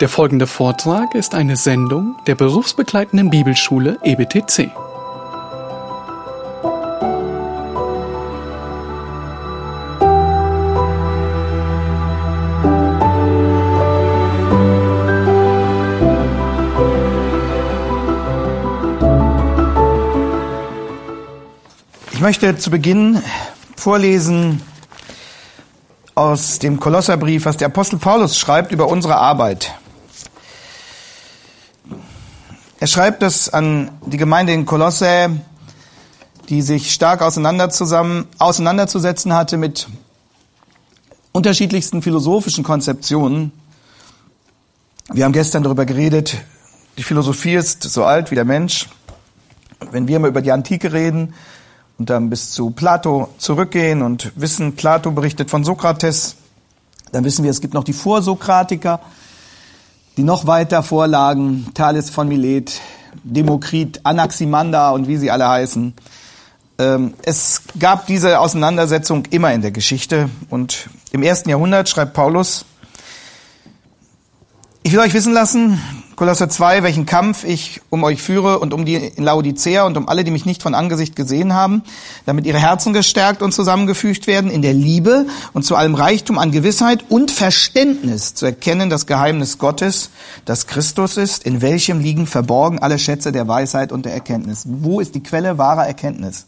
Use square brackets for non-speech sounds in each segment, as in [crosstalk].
Der folgende Vortrag ist eine Sendung der berufsbegleitenden Bibelschule EBTC. Ich möchte zu Beginn vorlesen aus dem Kolosserbrief, was der Apostel Paulus schreibt über unsere Arbeit. Er schreibt das an die Gemeinde in Kolosse, die sich stark auseinander zusammen, auseinanderzusetzen hatte mit unterschiedlichsten philosophischen Konzeptionen. Wir haben gestern darüber geredet, die Philosophie ist so alt wie der Mensch. Wenn wir mal über die Antike reden und dann bis zu Plato zurückgehen und wissen, Plato berichtet von Sokrates, dann wissen wir, es gibt noch die Vorsokratiker, die noch weiter vorlagen, Thales von Milet, Demokrit, Anaximander und wie sie alle heißen. Ähm, es gab diese Auseinandersetzung immer in der Geschichte. Und im ersten Jahrhundert schreibt Paulus, ich will euch wissen lassen, Kolosser 2, welchen Kampf ich um euch führe und um die Laodicea und um alle, die mich nicht von Angesicht gesehen haben, damit ihre Herzen gestärkt und zusammengefügt werden in der Liebe und zu allem Reichtum an Gewissheit und Verständnis zu erkennen das Geheimnis Gottes, das Christus ist, in welchem liegen verborgen alle Schätze der Weisheit und der Erkenntnis. Wo ist die Quelle wahrer Erkenntnis?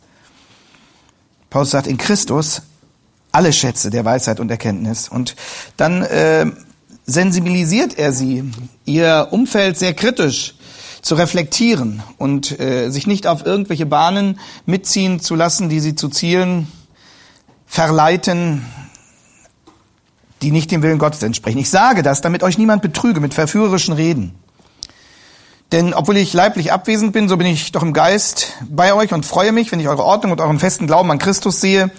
Paulus sagt, in Christus alle Schätze der Weisheit und Erkenntnis. Und dann äh, sensibilisiert er sie, ihr Umfeld sehr kritisch zu reflektieren und äh, sich nicht auf irgendwelche Bahnen mitziehen zu lassen, die sie zu Zielen verleiten, die nicht dem Willen Gottes entsprechen. Ich sage das, damit euch niemand betrüge mit verführerischen Reden. Denn obwohl ich leiblich abwesend bin, so bin ich doch im Geist bei euch und freue mich, wenn ich eure Ordnung und euren festen Glauben an Christus sehe,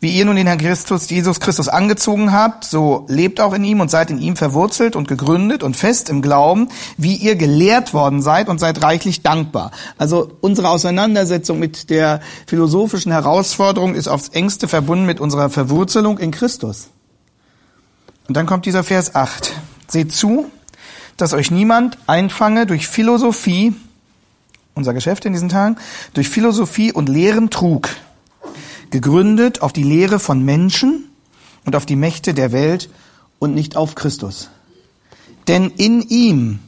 wie ihr nun den Herrn Christus, Jesus Christus angezogen habt, so lebt auch in ihm und seid in ihm verwurzelt und gegründet und fest im Glauben, wie ihr gelehrt worden seid und seid reichlich dankbar. Also unsere Auseinandersetzung mit der philosophischen Herausforderung ist aufs engste verbunden mit unserer Verwurzelung in Christus. Und dann kommt dieser Vers 8. Seht zu, dass euch niemand einfange durch Philosophie, unser Geschäft in diesen Tagen, durch Philosophie und leeren Trug, gegründet auf die Lehre von Menschen und auf die Mächte der Welt und nicht auf Christus. Denn in ihm,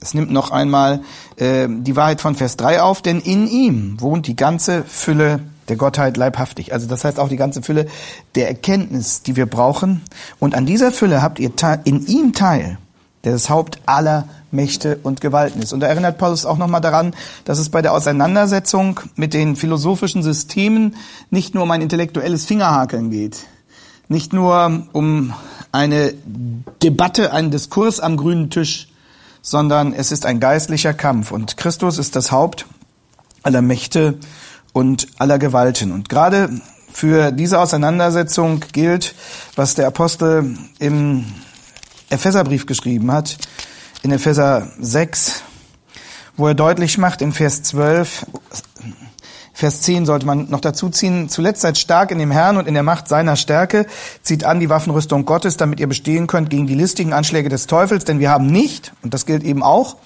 es nimmt noch einmal äh, die Wahrheit von Vers 3 auf, denn in ihm wohnt die ganze Fülle der Gottheit leibhaftig. Also das heißt auch die ganze Fülle der Erkenntnis, die wir brauchen. Und an dieser Fülle habt ihr in ihm teil der das Haupt aller Mächte und Gewalten ist. Und da erinnert Paulus auch nochmal daran, dass es bei der Auseinandersetzung mit den philosophischen Systemen nicht nur um ein intellektuelles Fingerhakeln geht, nicht nur um eine Debatte, einen Diskurs am grünen Tisch, sondern es ist ein geistlicher Kampf und Christus ist das Haupt aller Mächte und aller Gewalten. Und gerade für diese Auseinandersetzung gilt, was der Apostel im Epheserbrief geschrieben hat, in Epheser 6, wo er deutlich macht, in Vers 12, Vers 10 sollte man noch dazu ziehen, zuletzt seid stark in dem Herrn und in der Macht seiner Stärke, zieht an die Waffenrüstung Gottes, damit ihr bestehen könnt gegen die listigen Anschläge des Teufels, denn wir haben nicht, und das gilt eben auch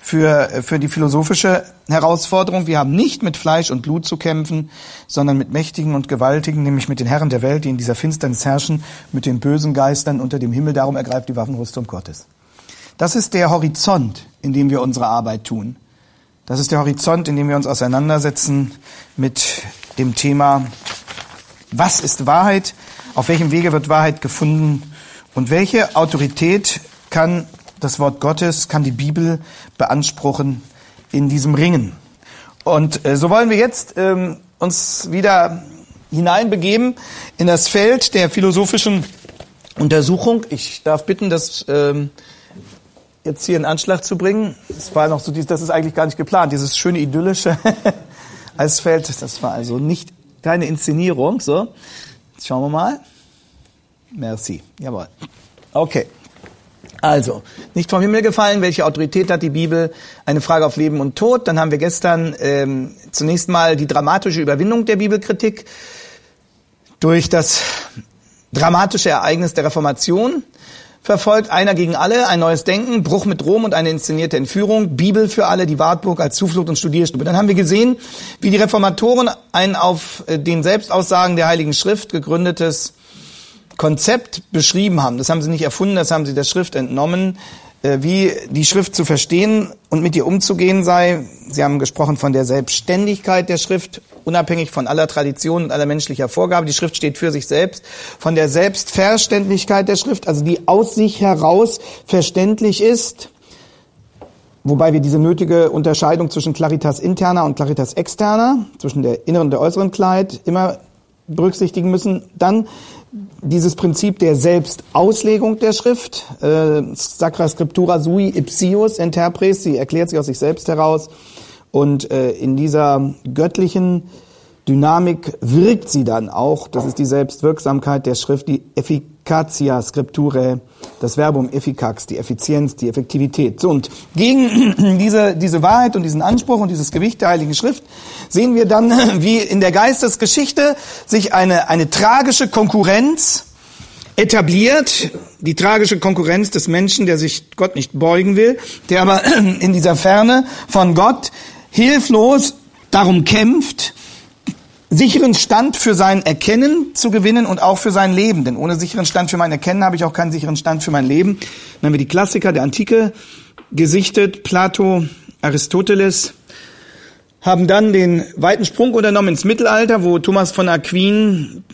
für, für die philosophische Herausforderung, wir haben nicht mit Fleisch und Blut zu kämpfen, sondern mit Mächtigen und Gewaltigen, nämlich mit den Herren der Welt, die in dieser Finsternis herrschen, mit den bösen Geistern unter dem Himmel, darum ergreift die Waffenrüstung Gottes. Das ist der Horizont, in dem wir unsere Arbeit tun. Das ist der Horizont, in dem wir uns auseinandersetzen mit dem Thema, was ist Wahrheit, auf welchem Wege wird Wahrheit gefunden und welche Autorität kann das Wort Gottes, kann die Bibel beanspruchen in diesem Ringen. Und äh, so wollen wir jetzt ähm, uns wieder hineinbegeben in das Feld der philosophischen Untersuchung. Ich darf bitten, das ähm, jetzt hier in Anschlag zu bringen. Das war noch so, das ist eigentlich gar nicht geplant, dieses schöne idyllische [laughs] Eisfeld. Das war also nicht keine Inszenierung. So, jetzt schauen wir mal. Merci. Jawohl. Okay. Also, nicht vom Himmel gefallen, welche Autorität hat die Bibel? Eine Frage auf Leben und Tod. Dann haben wir gestern ähm, zunächst mal die dramatische Überwindung der Bibelkritik durch das dramatische Ereignis der Reformation verfolgt, einer gegen alle, ein neues Denken, Bruch mit Rom und eine inszenierte Entführung, Bibel für alle, die Wartburg als Zuflucht und Studierstube. Dann haben wir gesehen, wie die Reformatoren ein auf äh, den Selbstaussagen der Heiligen Schrift gegründetes Konzept beschrieben haben. Das haben sie nicht erfunden, das haben sie der Schrift entnommen, wie die Schrift zu verstehen und mit ihr umzugehen sei. Sie haben gesprochen von der Selbstständigkeit der Schrift, unabhängig von aller Tradition und aller menschlicher Vorgabe. Die Schrift steht für sich selbst. Von der Selbstverständlichkeit der Schrift, also die aus sich heraus verständlich ist. Wobei wir diese nötige Unterscheidung zwischen Claritas interna und Claritas externa, zwischen der inneren und der äußeren Klarheit immer berücksichtigen müssen. Dann dieses Prinzip der Selbstauslegung der Schrift, äh, Sacra Scriptura sui ipsius interpres, sie erklärt sich aus sich selbst heraus. Und äh, in dieser göttlichen Dynamik wirkt sie dann auch, das ist die Selbstwirksamkeit der Schrift, die Efficacia Scripturae, das Verbum efficax, die Effizienz, die Effektivität. So, und gegen [clears throat] diese, diese Wahrheit und diesen Anspruch und dieses Gewicht der Heiligen Schrift sehen wir dann, [clears throat] wie in der Geistesgeschichte sich eine, eine tragische Konkurrenz etabliert, die tragische Konkurrenz des Menschen, der sich Gott nicht beugen will, der aber [clears throat] in dieser Ferne von Gott hilflos darum kämpft, sicheren Stand für sein Erkennen zu gewinnen und auch für sein Leben. Denn ohne sicheren Stand für mein Erkennen habe ich auch keinen sicheren Stand für mein Leben. Dann haben wir die Klassiker der Antike gesichtet, Plato, Aristoteles, haben dann den weiten Sprung unternommen ins Mittelalter, wo Thomas von Aquin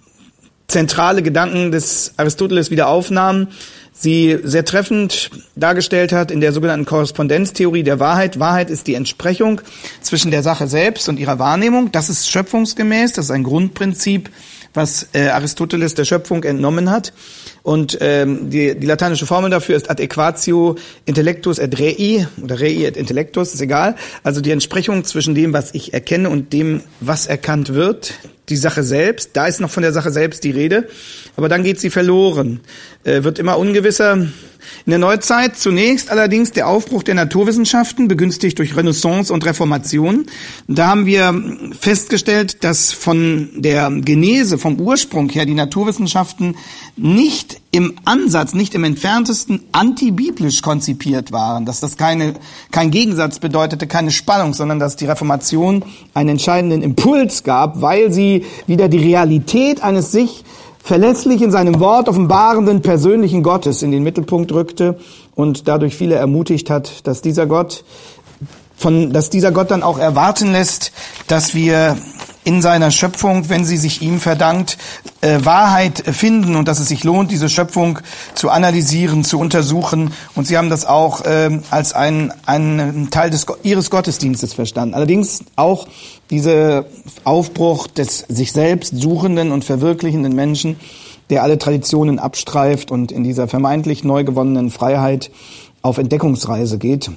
zentrale Gedanken des Aristoteles wieder aufnahm, sie sehr treffend dargestellt hat in der sogenannten Korrespondenztheorie der Wahrheit. Wahrheit ist die Entsprechung zwischen der Sache selbst und ihrer Wahrnehmung. Das ist schöpfungsgemäß, das ist ein Grundprinzip, was äh, Aristoteles der Schöpfung entnommen hat. Und ähm, die, die lateinische Formel dafür ist ad equatio intellectus et rei oder rei et intellectus, ist egal. Also die Entsprechung zwischen dem, was ich erkenne und dem, was erkannt wird. Die Sache selbst, da ist noch von der Sache selbst die Rede, aber dann geht sie verloren, äh, wird immer ungewisser, in der Neuzeit zunächst allerdings der Aufbruch der Naturwissenschaften, begünstigt durch Renaissance und Reformation. Da haben wir festgestellt, dass von der Genese, vom Ursprung her, die Naturwissenschaften nicht im Ansatz, nicht im entferntesten antibiblisch konzipiert waren, dass das keine, kein Gegensatz bedeutete, keine Spannung, sondern dass die Reformation einen entscheidenden Impuls gab, weil sie wieder die Realität eines sich verlässlich in seinem Wort offenbarenden persönlichen Gottes in den Mittelpunkt rückte und dadurch viele ermutigt hat, dass dieser Gott von, dass dieser Gott dann auch erwarten lässt, dass wir in seiner Schöpfung, wenn sie sich ihm verdankt, äh, Wahrheit finden und dass es sich lohnt, diese Schöpfung zu analysieren, zu untersuchen. Und sie haben das auch äh, als einen, einen Teil des, ihres Gottesdienstes verstanden. Allerdings auch dieser Aufbruch des sich selbst suchenden und verwirklichenden Menschen, der alle Traditionen abstreift und in dieser vermeintlich neu gewonnenen Freiheit auf Entdeckungsreise geht.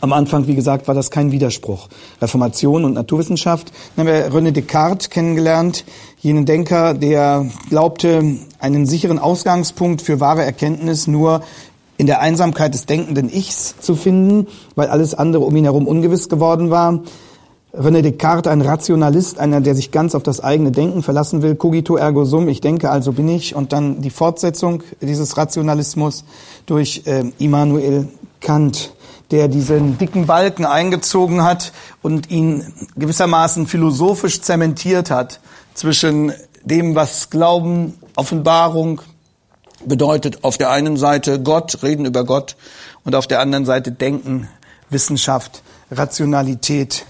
Am Anfang, wie gesagt, war das kein Widerspruch. Reformation und Naturwissenschaft. Dann haben wir René Descartes kennengelernt, jenen Denker, der glaubte, einen sicheren Ausgangspunkt für wahre Erkenntnis nur in der Einsamkeit des denkenden Ichs zu finden, weil alles andere um ihn herum ungewiss geworden war. René Descartes, ein Rationalist, einer, der sich ganz auf das eigene Denken verlassen will, cogito ergo sum, ich denke, also bin ich, und dann die Fortsetzung dieses Rationalismus durch äh, Immanuel Kant, der diesen dicken Balken eingezogen hat und ihn gewissermaßen philosophisch zementiert hat zwischen dem, was Glauben, Offenbarung bedeutet. Auf der einen Seite Gott, reden über Gott, und auf der anderen Seite Denken, Wissenschaft, Rationalität,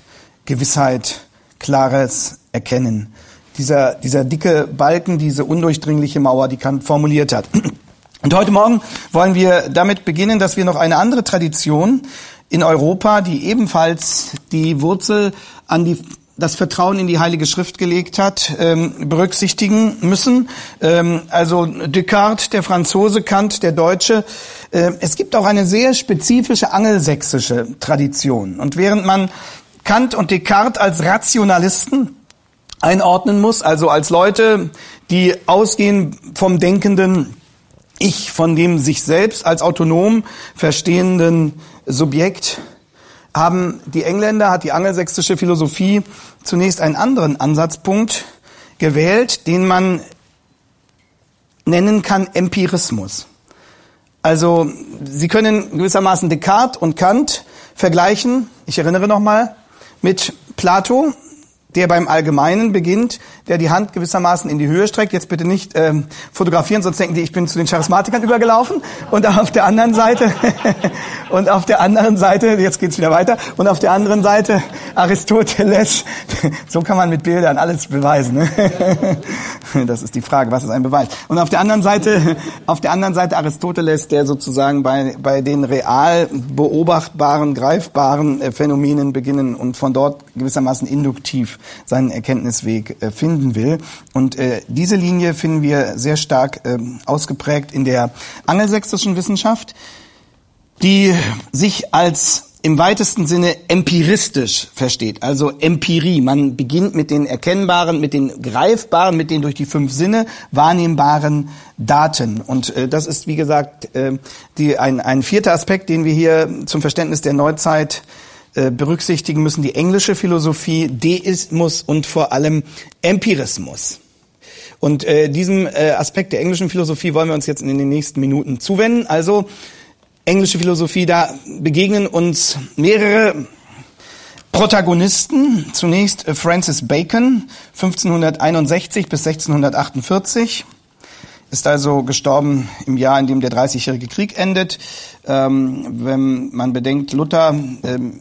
Gewissheit, klares Erkennen. Dieser, dieser dicke Balken, diese undurchdringliche Mauer, die Kant formuliert hat. [clears throat] Und heute Morgen wollen wir damit beginnen, dass wir noch eine andere Tradition in Europa, die ebenfalls die Wurzel an die das Vertrauen in die Heilige Schrift gelegt hat, ähm, berücksichtigen müssen. Ähm, also Descartes, der Franzose, Kant, der Deutsche. Äh, es gibt auch eine sehr spezifische angelsächsische Tradition. Und während man Kant und Descartes als Rationalisten einordnen muss, also als Leute, die ausgehen vom denkenden Ich, von dem sich selbst als autonom verstehenden Subjekt, haben die Engländer, hat die angelsächsische Philosophie zunächst einen anderen Ansatzpunkt gewählt, den man nennen kann Empirismus. Also Sie können gewissermaßen Descartes und Kant vergleichen. Ich erinnere nochmal mit Plato, der beim Allgemeinen beginnt, der die Hand gewissermaßen in die Höhe streckt. Jetzt bitte nicht ähm, fotografieren, sonst denken die, ich bin zu den Charismatikern übergelaufen. Und auf der anderen Seite, [laughs] und auf der anderen Seite, jetzt geht's wieder weiter, und auf der anderen Seite Aristoteles. [laughs] So kann man mit Bildern alles beweisen. Ne? [laughs] Das ist die Frage, was ist ein Beweis? Und auf der anderen Seite, auf der anderen Seite Aristoteles, der sozusagen bei, bei den real beobachtbaren, greifbaren äh, Phänomenen beginnen und von dort gewissermaßen induktiv seinen Erkenntnisweg äh, finden will. Und äh, diese Linie finden wir sehr stark äh, ausgeprägt in der angelsächsischen Wissenschaft, die sich als im weitesten Sinne empiristisch versteht, also Empirie. Man beginnt mit den erkennbaren, mit den greifbaren, mit den durch die fünf Sinne wahrnehmbaren Daten. Und äh, das ist, wie gesagt, äh, die, ein, ein vierter Aspekt, den wir hier zum Verständnis der Neuzeit berücksichtigen müssen, die englische Philosophie, Deismus und vor allem Empirismus. Und äh, diesem äh, Aspekt der englischen Philosophie wollen wir uns jetzt in den nächsten Minuten zuwenden. Also englische Philosophie, da begegnen uns mehrere Protagonisten. Zunächst äh, Francis Bacon, 1561 bis 1648 ist also gestorben im Jahr, in dem der Dreißigjährige Krieg endet. Ähm, wenn man bedenkt, Luther ähm,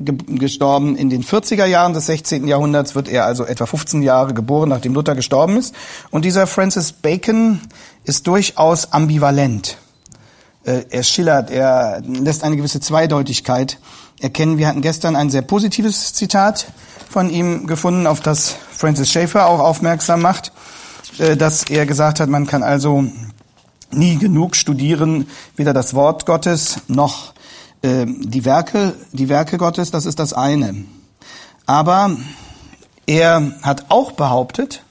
gestorben in den 40er Jahren des 16. Jahrhunderts, wird er also etwa 15 Jahre geboren, nachdem Luther gestorben ist. Und dieser Francis Bacon ist durchaus ambivalent. Äh, er schillert, er lässt eine gewisse Zweideutigkeit erkennen. Wir hatten gestern ein sehr positives Zitat von ihm gefunden, auf das Francis Schaeffer auch aufmerksam macht, äh, dass er gesagt hat, man kann also nie genug studieren, weder das Wort Gottes noch die Werke, die Werke Gottes, das ist das eine. Aber er hat auch behauptet,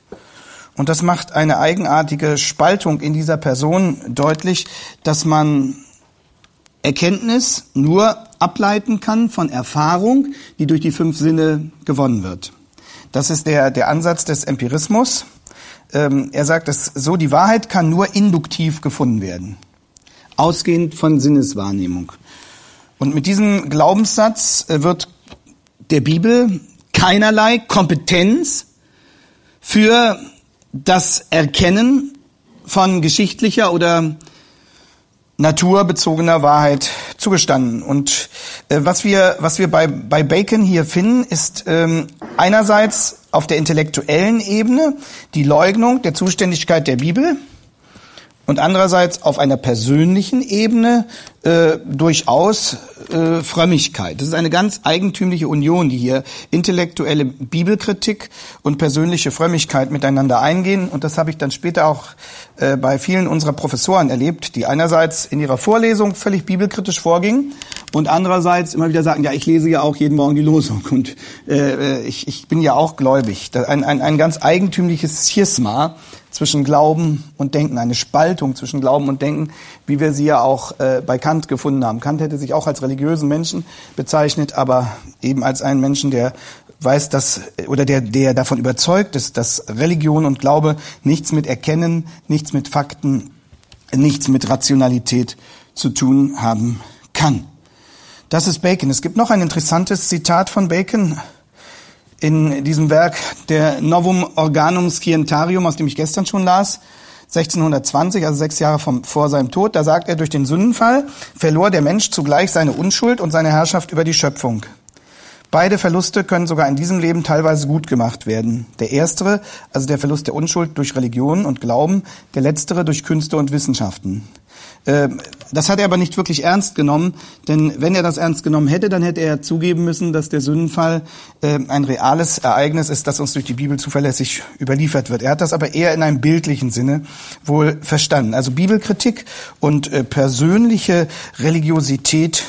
und das macht eine eigenartige Spaltung in dieser Person deutlich, dass man Erkenntnis nur ableiten kann von Erfahrung, die durch die fünf Sinne gewonnen wird. Das ist der, der Ansatz des Empirismus. Ähm, er sagt, dass so die Wahrheit kann nur induktiv gefunden werden, ausgehend von Sinneswahrnehmung. Und mit diesem Glaubenssatz äh, wird der Bibel keinerlei Kompetenz für das Erkennen von geschichtlicher oder naturbezogener Wahrheit zugestanden. Und äh, was wir, was wir bei, bei Bacon hier finden, ist ähm, einerseits auf der intellektuellen Ebene die Leugnung der Zuständigkeit der Bibel und andererseits auf einer persönlichen Ebene äh, durchaus äh, Frömmigkeit. Das ist eine ganz eigentümliche Union, die hier intellektuelle Bibelkritik und persönliche Frömmigkeit miteinander eingehen. Und das habe ich dann später auch äh, bei vielen unserer Professoren erlebt, die einerseits in ihrer Vorlesung völlig bibelkritisch vorgingen und andererseits immer wieder sagen, ja, ich lese ja auch jeden Morgen die Losung und äh, ich, ich bin ja auch gläubig. Ein, ein, ein ganz eigentümliches Schisma zwischen Glauben und Denken, eine Spaltung zwischen Glauben und Denken, wie wir sie ja auch äh, bei Kant gefunden haben. Kant hätte sich auch als religiösen Menschen bezeichnet, aber eben als einen Menschen, der weiß, dass oder der der davon überzeugt ist, dass Religion und Glaube nichts mit Erkennen, nichts mit Fakten, nichts mit Rationalität zu tun haben kann. Das ist Bacon. Es gibt noch ein interessantes Zitat von Bacon in diesem Werk der Novum Organum Scientarium, aus dem ich gestern schon las, 1620, also sechs Jahre vom, vor seinem Tod, da sagt er, durch den Sündenfall verlor der Mensch zugleich seine Unschuld und seine Herrschaft über die Schöpfung. Beide Verluste können sogar in diesem Leben teilweise gut gemacht werden. Der erstere, also der Verlust der Unschuld durch Religion und Glauben, der letztere durch Künste und Wissenschaften. Ähm, das hat er aber nicht wirklich ernst genommen, denn wenn er das ernst genommen hätte, dann hätte er zugeben müssen, dass der Sündenfall ähm, ein reales Ereignis ist, das uns durch die Bibel zuverlässig überliefert wird. Er hat das aber eher in einem bildlichen Sinne wohl verstanden. Also Bibelkritik und äh, persönliche Religiosität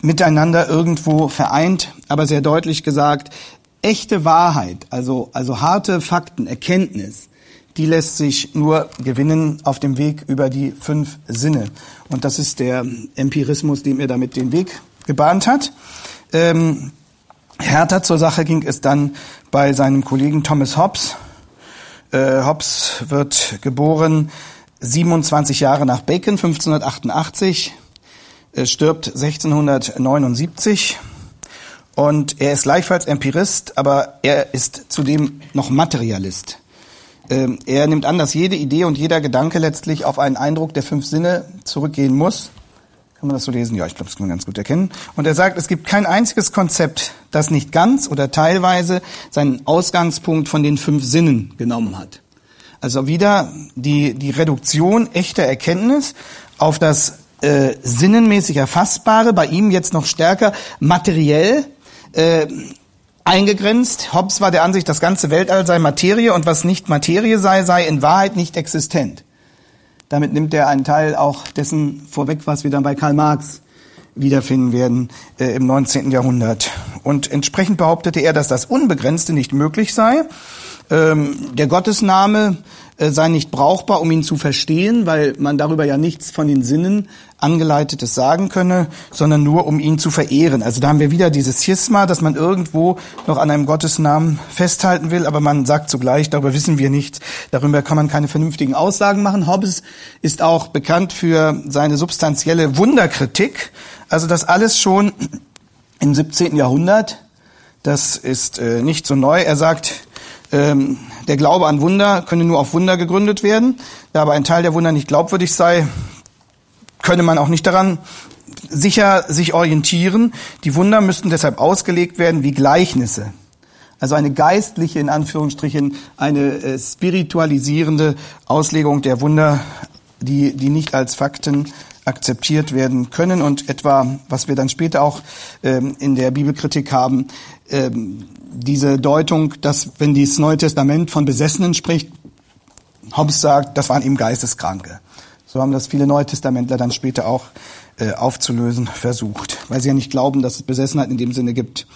miteinander irgendwo vereint, aber sehr deutlich gesagt, echte Wahrheit, also, also harte Fakten, Erkenntnis, die lässt sich nur gewinnen auf dem Weg über die fünf Sinne. Und das ist der Empirismus, dem er damit den Weg gebahnt hat. Ähm, härter zur Sache ging es dann bei seinem Kollegen Thomas Hobbes. Äh, Hobbes wird geboren 27 Jahre nach Bacon, 1588, stirbt 1679 und er ist gleichfalls Empirist, aber er ist zudem noch Materialist. Ähm, er nimmt an, dass jede Idee und jeder Gedanke letztlich auf einen Eindruck der fünf Sinne zurückgehen muss. Kann man das so lesen? Ja, ich glaube, das kann man ganz gut erkennen. Und er sagt, es gibt kein einziges Konzept, das nicht ganz oder teilweise seinen Ausgangspunkt von den fünf Sinnen genommen hat. Also wieder die, die Reduktion echter Erkenntnis auf das äh, sinnenmäßig Erfassbare, bei ihm jetzt noch stärker materiell äh, eingegrenzt. Hobbes war der Ansicht, das ganze Weltall sei Materie und was nicht Materie sei, sei in Wahrheit nicht existent. Damit nimmt er einen Teil auch dessen vorweg, was wir dann bei Karl Marx wiederfinden werden äh, im 19. Jahrhundert. Und entsprechend behauptete er, dass das Unbegrenzte nicht möglich sei. Ähm, der Gottesname äh, sei nicht brauchbar, um ihn zu verstehen, weil man darüber ja nichts von den Sinnen angeleitetes sagen könne, sondern nur um ihn zu verehren. Also da haben wir wieder dieses Schisma, dass man irgendwo noch an einem Gottesnamen festhalten will, aber man sagt zugleich, darüber wissen wir nichts, darüber kann man keine vernünftigen Aussagen machen. Hobbes ist auch bekannt für seine substanzielle Wunderkritik, also das alles schon im 17. Jahrhundert, das ist äh, nicht so neu. Er sagt, ähm, der Glaube an Wunder könne nur auf Wunder gegründet werden. Da aber ein Teil der Wunder nicht glaubwürdig sei, könne man auch nicht daran sicher sich orientieren. Die Wunder müssten deshalb ausgelegt werden wie Gleichnisse. Also eine geistliche, in Anführungsstrichen, eine äh, spiritualisierende Auslegung der Wunder, die, die nicht als Fakten akzeptiert werden können und etwa, was wir dann später auch ähm, in der Bibelkritik haben, ähm, diese Deutung, dass wenn das Neue Testament von Besessenen spricht, Hobbes sagt, das waren eben Geisteskranke. So haben das viele Neutestamentler dann später auch äh, aufzulösen [laughs] versucht, weil sie ja nicht glauben, dass es Besessenheit in dem Sinne gibt.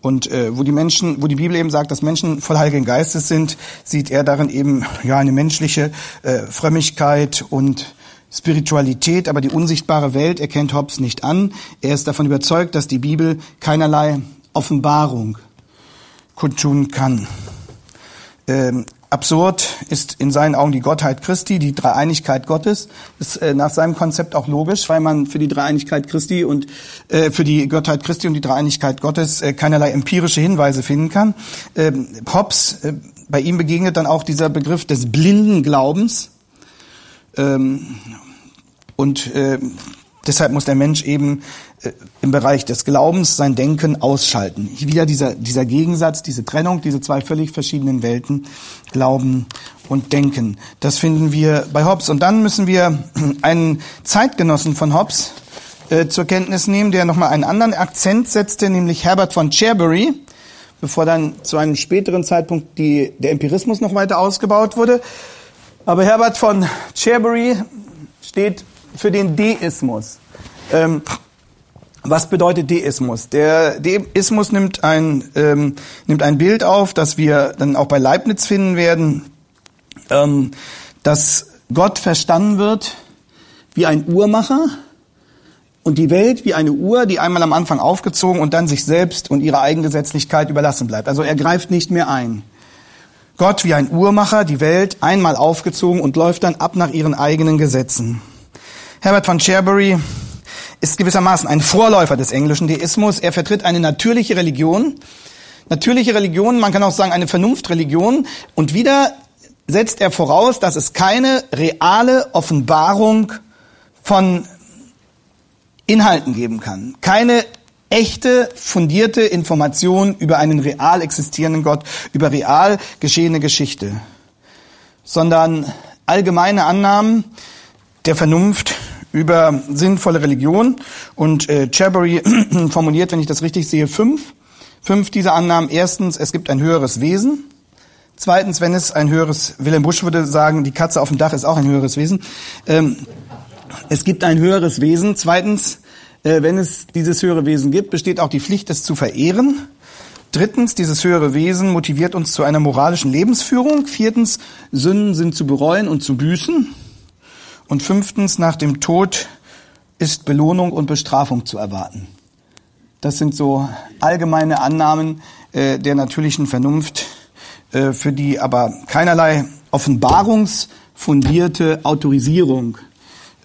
Und äh, wo die Menschen, wo die Bibel eben sagt, dass Menschen voll Heiligen Geistes sind, sieht er darin eben [laughs] ja eine menschliche äh, Frömmigkeit und Spiritualität, aber die unsichtbare Welt erkennt Hobbes nicht an. Er ist davon überzeugt, dass die Bibel keinerlei Offenbarung kundtun kann. Ähm, absurd ist in seinen Augen die Gottheit Christi, die Dreieinigkeit Gottes. Ist äh, nach seinem Konzept auch logisch, weil man für die Dreieinigkeit Christi und äh, für die Gottheit Christi und die Dreieinigkeit Gottes äh, keinerlei empirische Hinweise finden kann. Ähm, Hobbes, äh, bei ihm begegnet dann auch dieser Begriff des blinden Glaubens. Ähm, und äh, deshalb muss der Mensch eben äh, im Bereich des Glaubens sein Denken ausschalten. Wieder dieser, dieser Gegensatz, diese Trennung, diese zwei völlig verschiedenen Welten, Glauben und Denken. Das finden wir bei Hobbes. Und dann müssen wir [clears throat] einen Zeitgenossen von Hobbes äh, zur Kenntnis nehmen, der nochmal einen anderen Akzent setzte, nämlich Herbert von Cherbury, bevor dann zu einem späteren Zeitpunkt die, der Empirismus noch weiter ausgebaut wurde. Aber Herbert von Cherbury steht für den Deismus. Ähm, was bedeutet Deismus? Der Deismus nimmt ein, ähm, nimmt ein Bild auf, das wir dann auch bei Leibniz finden werden, ähm, dass Gott verstanden wird wie ein Uhrmacher und die Welt wie eine Uhr, die einmal am Anfang aufgezogen und dann sich selbst und ihrer Eigengesetzlichkeit überlassen bleibt. Also er greift nicht mehr ein. Gott wie ein Uhrmacher, die Welt einmal aufgezogen und läuft dann ab nach ihren eigenen Gesetzen. Herbert von Cherbury ist gewissermaßen ein Vorläufer des englischen Deismus. Er vertritt eine natürliche Religion. Natürliche Religion, man kann auch sagen eine Vernunftreligion. Und wieder setzt er voraus, dass es keine reale Offenbarung von Inhalten geben kann. Keine echte, fundierte Information über einen real existierenden Gott, über real geschehene Geschichte, sondern allgemeine Annahmen der Vernunft über sinnvolle Religion. Und äh, Cherbury [clears throat] formuliert, wenn ich das richtig sehe, fünf. Fünf dieser Annahmen. Erstens, es gibt ein höheres Wesen. Zweitens, wenn es ein höheres, Willem Busch würde sagen, die Katze auf dem Dach ist auch ein höheres Wesen. Ähm, es gibt ein höheres Wesen. Zweitens, äh, wenn es dieses höhere Wesen gibt, besteht auch die Pflicht, es zu verehren. Drittens, dieses höhere Wesen motiviert uns zu einer moralischen Lebensführung. Viertens, Sünden sind zu bereuen und zu büßen. Und fünftens, nach dem Tod ist Belohnung und Bestrafung zu erwarten. Das sind so allgemeine Annahmen äh, der natürlichen Vernunft, äh, für die aber keinerlei Offenbarungs fundierte Autorisierung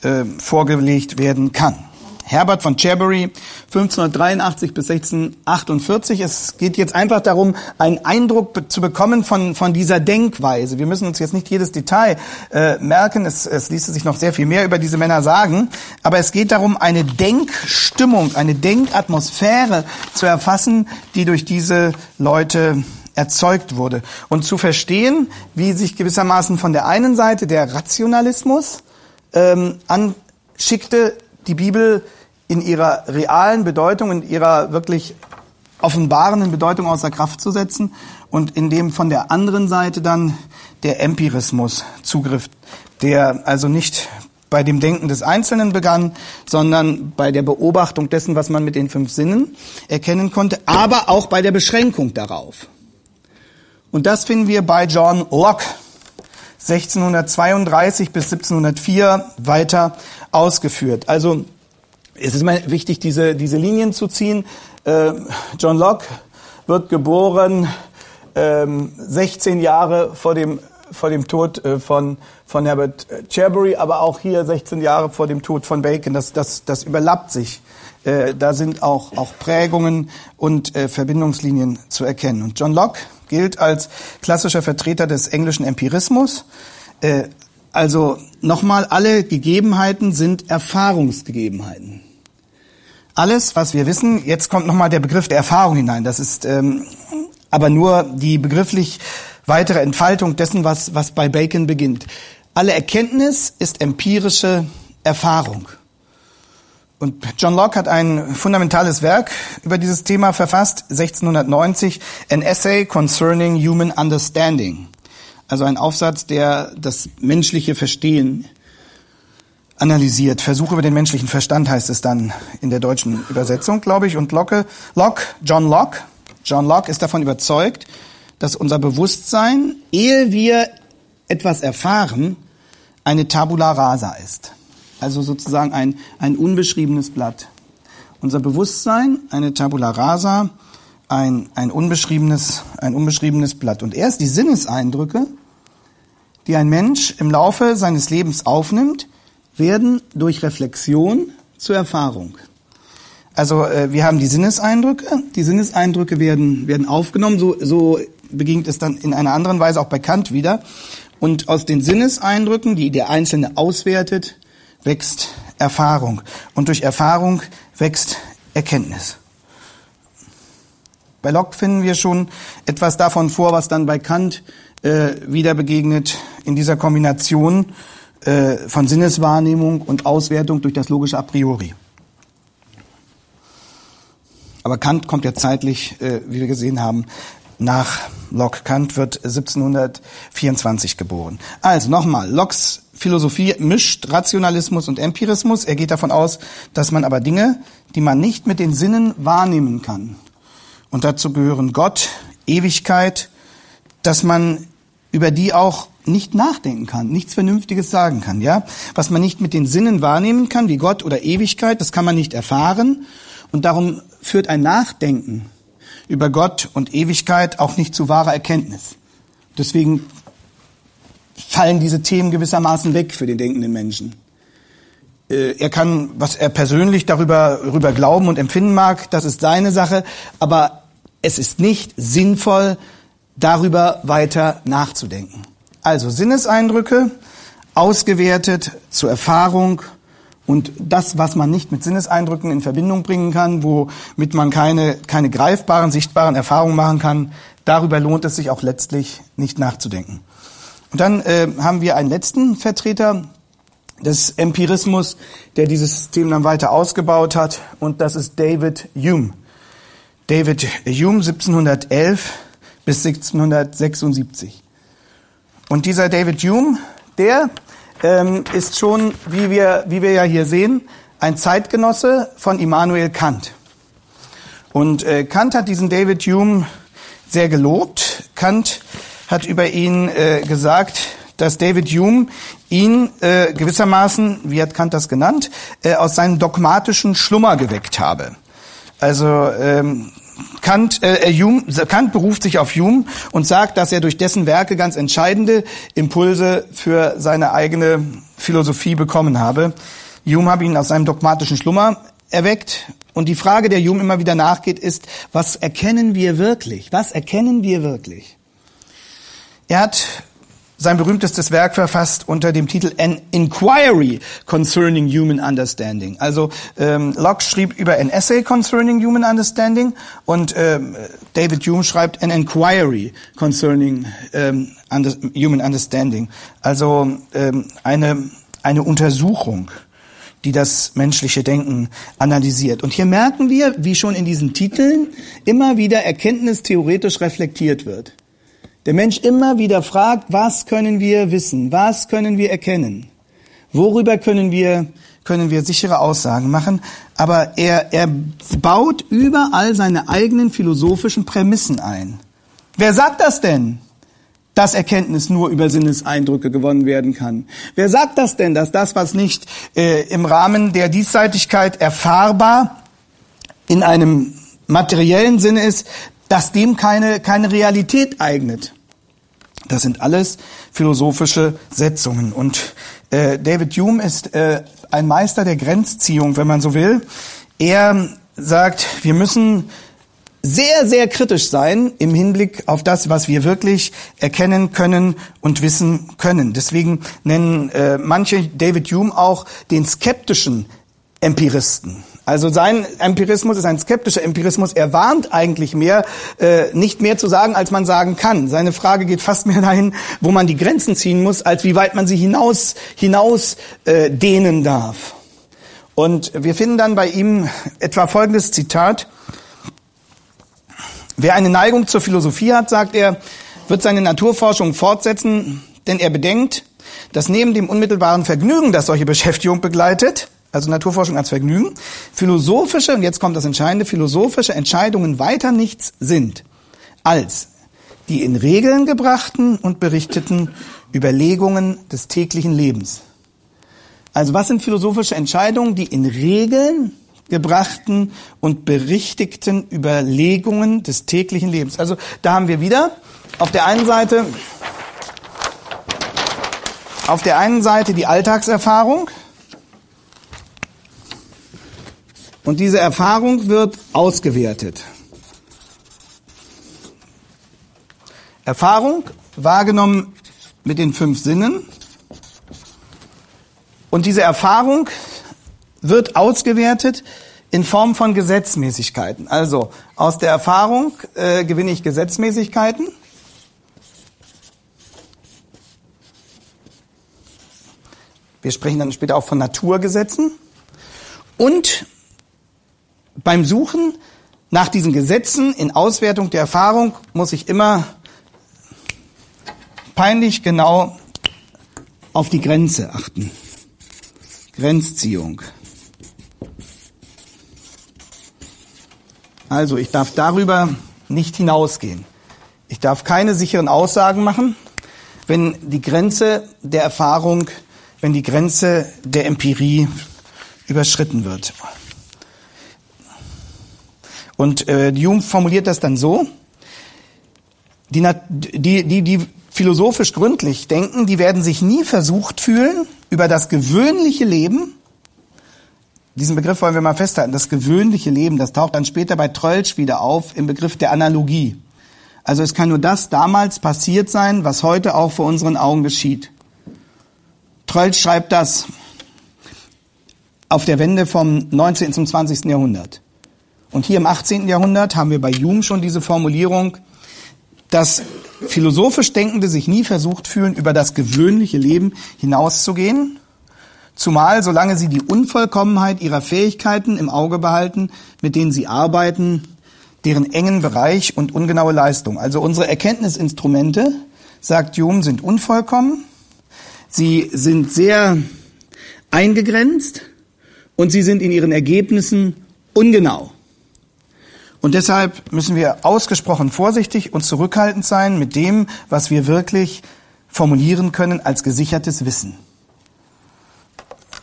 äh, vorgelegt werden kann. Herbert von Cherbury, 1583 bis 1648. Es geht jetzt einfach darum, einen Eindruck zu bekommen von, von dieser Denkweise. Wir müssen uns jetzt nicht jedes Detail äh, merken, es, es ließe sich noch sehr viel mehr über diese Männer sagen, aber es geht darum, eine Denkstimmung, eine Denkatmosphäre zu erfassen, die durch diese Leute erzeugt wurde. Und zu verstehen, wie sich gewissermaßen von der einen Seite der Rationalismus ähm, anschickte, die Bibel in ihrer realen Bedeutung, in ihrer wirklich offenbarenden Bedeutung außer Kraft zu setzen und in dem von der anderen Seite dann der Empirismus Zugriff, der also nicht bei dem Denken des Einzelnen begann, sondern bei der Beobachtung dessen, was man mit den fünf Sinnen erkennen konnte, aber auch bei der Beschränkung darauf. Und das finden wir bei John Locke 1632 bis 1704 weiter ausgeführt. Also es ist immer wichtig, diese, diese Linien zu ziehen. Äh, John Locke wird geboren ähm, 16 Jahre vor dem, vor dem Tod äh, von, von Herbert Cherbury, aber auch hier 16 Jahre vor dem Tod von Bacon. Das, das, das überlappt sich. Äh, da sind auch, auch Prägungen und äh, Verbindungslinien zu erkennen. Und John Locke gilt als klassischer Vertreter des englischen Empirismus. Also nochmal, alle Gegebenheiten sind Erfahrungsgegebenheiten alles, was wir wissen, jetzt kommt nochmal der Begriff der Erfahrung hinein. Das ist ähm, aber nur die begrifflich weitere Entfaltung dessen, was, was bei Bacon beginnt. Alle Erkenntnis ist empirische Erfahrung. Und John Locke hat ein fundamentales Werk über dieses Thema verfasst, 1690, An Essay Concerning Human Understanding. Also ein Aufsatz, der das menschliche Verstehen analysiert. Versuch über den menschlichen Verstand heißt es dann in der deutschen Übersetzung, glaube ich. Und Locke, Locke, John Locke, John Locke ist davon überzeugt, dass unser Bewusstsein, ehe wir etwas erfahren, eine Tabula rasa ist. Also sozusagen ein, ein unbeschriebenes Blatt. Unser Bewusstsein, eine Tabula rasa, ein, ein, unbeschriebenes, ein unbeschriebenes Blatt. Und erst die Sinneseindrücke, die ein Mensch im Laufe seines Lebens aufnimmt, werden durch Reflexion zur Erfahrung. Also äh, wir haben die Sinneseindrücke, die Sinneseindrücke werden, werden aufgenommen, so, so beginnt es dann in einer anderen Weise auch bei Kant wieder. Und aus den Sinneseindrücken, die der Einzelne auswertet, wächst Erfahrung. Und durch Erfahrung wächst Erkenntnis. Bei Locke finden wir schon etwas davon vor, was dann bei Kant äh, wieder begegnet in dieser Kombination äh, von Sinneswahrnehmung und Auswertung durch das logische A priori. Aber Kant kommt ja zeitlich, äh, wie wir gesehen haben, nach Locke. Kant wird 1724 geboren. Also nochmal, Locks Philosophie mischt Rationalismus und Empirismus. Er geht davon aus, dass man aber Dinge, die man nicht mit den Sinnen wahrnehmen kann, und dazu gehören Gott, Ewigkeit, dass man über die auch nicht nachdenken kann, nichts Vernünftiges sagen kann, ja? Was man nicht mit den Sinnen wahrnehmen kann, wie Gott oder Ewigkeit, das kann man nicht erfahren. Und darum führt ein Nachdenken über Gott und Ewigkeit auch nicht zu wahrer Erkenntnis. Deswegen fallen diese Themen gewissermaßen weg für den denkenden Menschen. Äh, er kann, was er persönlich darüber, darüber glauben und empfinden mag, das ist seine Sache, aber es ist nicht sinnvoll, darüber weiter nachzudenken. Also Sinneseindrücke ausgewertet zur Erfahrung und das, was man nicht mit Sinneseindrücken in Verbindung bringen kann, womit man keine, keine greifbaren, sichtbaren Erfahrungen machen kann, darüber lohnt es sich auch letztlich nicht nachzudenken. Und dann äh, haben wir einen letzten Vertreter des Empirismus, der dieses System dann weiter ausgebaut hat, und das ist David Hume. David Hume 1711 bis 1776. Und dieser David Hume, der ähm, ist schon, wie wir, wie wir ja hier sehen, ein Zeitgenosse von Immanuel Kant. Und äh, Kant hat diesen David Hume sehr gelobt. Kant hat über ihn äh, gesagt, dass David Hume ihn äh, gewissermaßen, wie hat Kant das genannt, äh, aus seinem dogmatischen Schlummer geweckt habe. Also ähm, Kant, äh, Hume, Kant beruft sich auf Hume und sagt, dass er durch dessen Werke ganz entscheidende Impulse für seine eigene Philosophie bekommen habe. Hume habe ihn aus seinem dogmatischen Schlummer erweckt. Und die Frage, der Hume immer wieder nachgeht, ist, was erkennen wir wirklich? Was erkennen wir wirklich? Er hat sein berühmtestes Werk verfasst unter dem Titel An Inquiry Concerning Human Understanding. Also ähm, Locke schrieb über ein Essay Concerning Human Understanding und ähm, David Hume schreibt An Inquiry Concerning ähm, under, Human Understanding. Also ähm, eine, eine Untersuchung die das menschliche Denken analysiert. Und hier merken wir, wie schon in diesen Titeln immer wieder erkenntnistheoretisch reflektiert wird. Der Mensch immer wieder fragt, was können wir wissen? Was können wir erkennen? Worüber können wir, können wir sichere Aussagen machen? Aber er, er baut überall seine eigenen philosophischen Prämissen ein. Wer sagt das denn? dass Erkenntnis nur über Sinneseindrücke gewonnen werden kann. Wer sagt das denn, dass das, was nicht äh, im Rahmen der Diesseitigkeit erfahrbar in einem materiellen Sinne ist, dass dem keine, keine Realität eignet? Das sind alles philosophische Setzungen. Und äh, David Hume ist äh, ein Meister der Grenzziehung, wenn man so will. Er sagt, wir müssen sehr, sehr kritisch sein im Hinblick auf das, was wir wirklich erkennen können und wissen können. Deswegen nennen äh, manche David Hume auch den skeptischen Empiristen. Also sein Empirismus ist ein skeptischer Empirismus. Er warnt eigentlich mehr, äh, nicht mehr zu sagen, als man sagen kann. Seine Frage geht fast mehr dahin, wo man die Grenzen ziehen muss, als wie weit man sie hinaus, hinaus äh, dehnen darf. Und wir finden dann bei ihm etwa folgendes Zitat. Wer eine Neigung zur Philosophie hat, sagt er, wird seine Naturforschung fortsetzen, denn er bedenkt, dass neben dem unmittelbaren Vergnügen, das solche Beschäftigung begleitet, also Naturforschung als Vergnügen, philosophische, und jetzt kommt das Entscheidende, philosophische Entscheidungen weiter nichts sind als die in Regeln gebrachten und berichteten Überlegungen des täglichen Lebens. Also was sind philosophische Entscheidungen, die in Regeln gebrachten und berichtigten Überlegungen des täglichen Lebens. Also da haben wir wieder auf der einen Seite auf der einen Seite die Alltagserfahrung und diese Erfahrung wird ausgewertet. Erfahrung wahrgenommen mit den fünf Sinnen und diese Erfahrung wird ausgewertet in Form von Gesetzmäßigkeiten. Also aus der Erfahrung äh, gewinne ich Gesetzmäßigkeiten. Wir sprechen dann später auch von Naturgesetzen. Und beim Suchen nach diesen Gesetzen in Auswertung der Erfahrung muss ich immer peinlich genau auf die Grenze achten. Grenzziehung. Also ich darf darüber nicht hinausgehen. Ich darf keine sicheren Aussagen machen, wenn die Grenze der Erfahrung, wenn die Grenze der Empirie überschritten wird. Und äh, Hume formuliert das dann so, die, die, die, die philosophisch gründlich denken, die werden sich nie versucht fühlen, über das gewöhnliche Leben diesen Begriff wollen wir mal festhalten. Das gewöhnliche Leben, das taucht dann später bei Trölsch wieder auf im Begriff der Analogie. Also es kann nur das damals passiert sein, was heute auch vor unseren Augen geschieht. Trölsch schreibt das auf der Wende vom 19. zum 20. Jahrhundert. Und hier im 18. Jahrhundert haben wir bei Hume schon diese Formulierung, dass philosophisch Denkende sich nie versucht fühlen, über das gewöhnliche Leben hinauszugehen, Zumal, solange sie die Unvollkommenheit ihrer Fähigkeiten im Auge behalten, mit denen sie arbeiten, deren engen Bereich und ungenaue Leistung. Also unsere Erkenntnisinstrumente, sagt Hume, sind unvollkommen. Sie sind sehr eingegrenzt und sie sind in ihren Ergebnissen ungenau. Und deshalb müssen wir ausgesprochen vorsichtig und zurückhaltend sein mit dem, was wir wirklich formulieren können als gesichertes Wissen.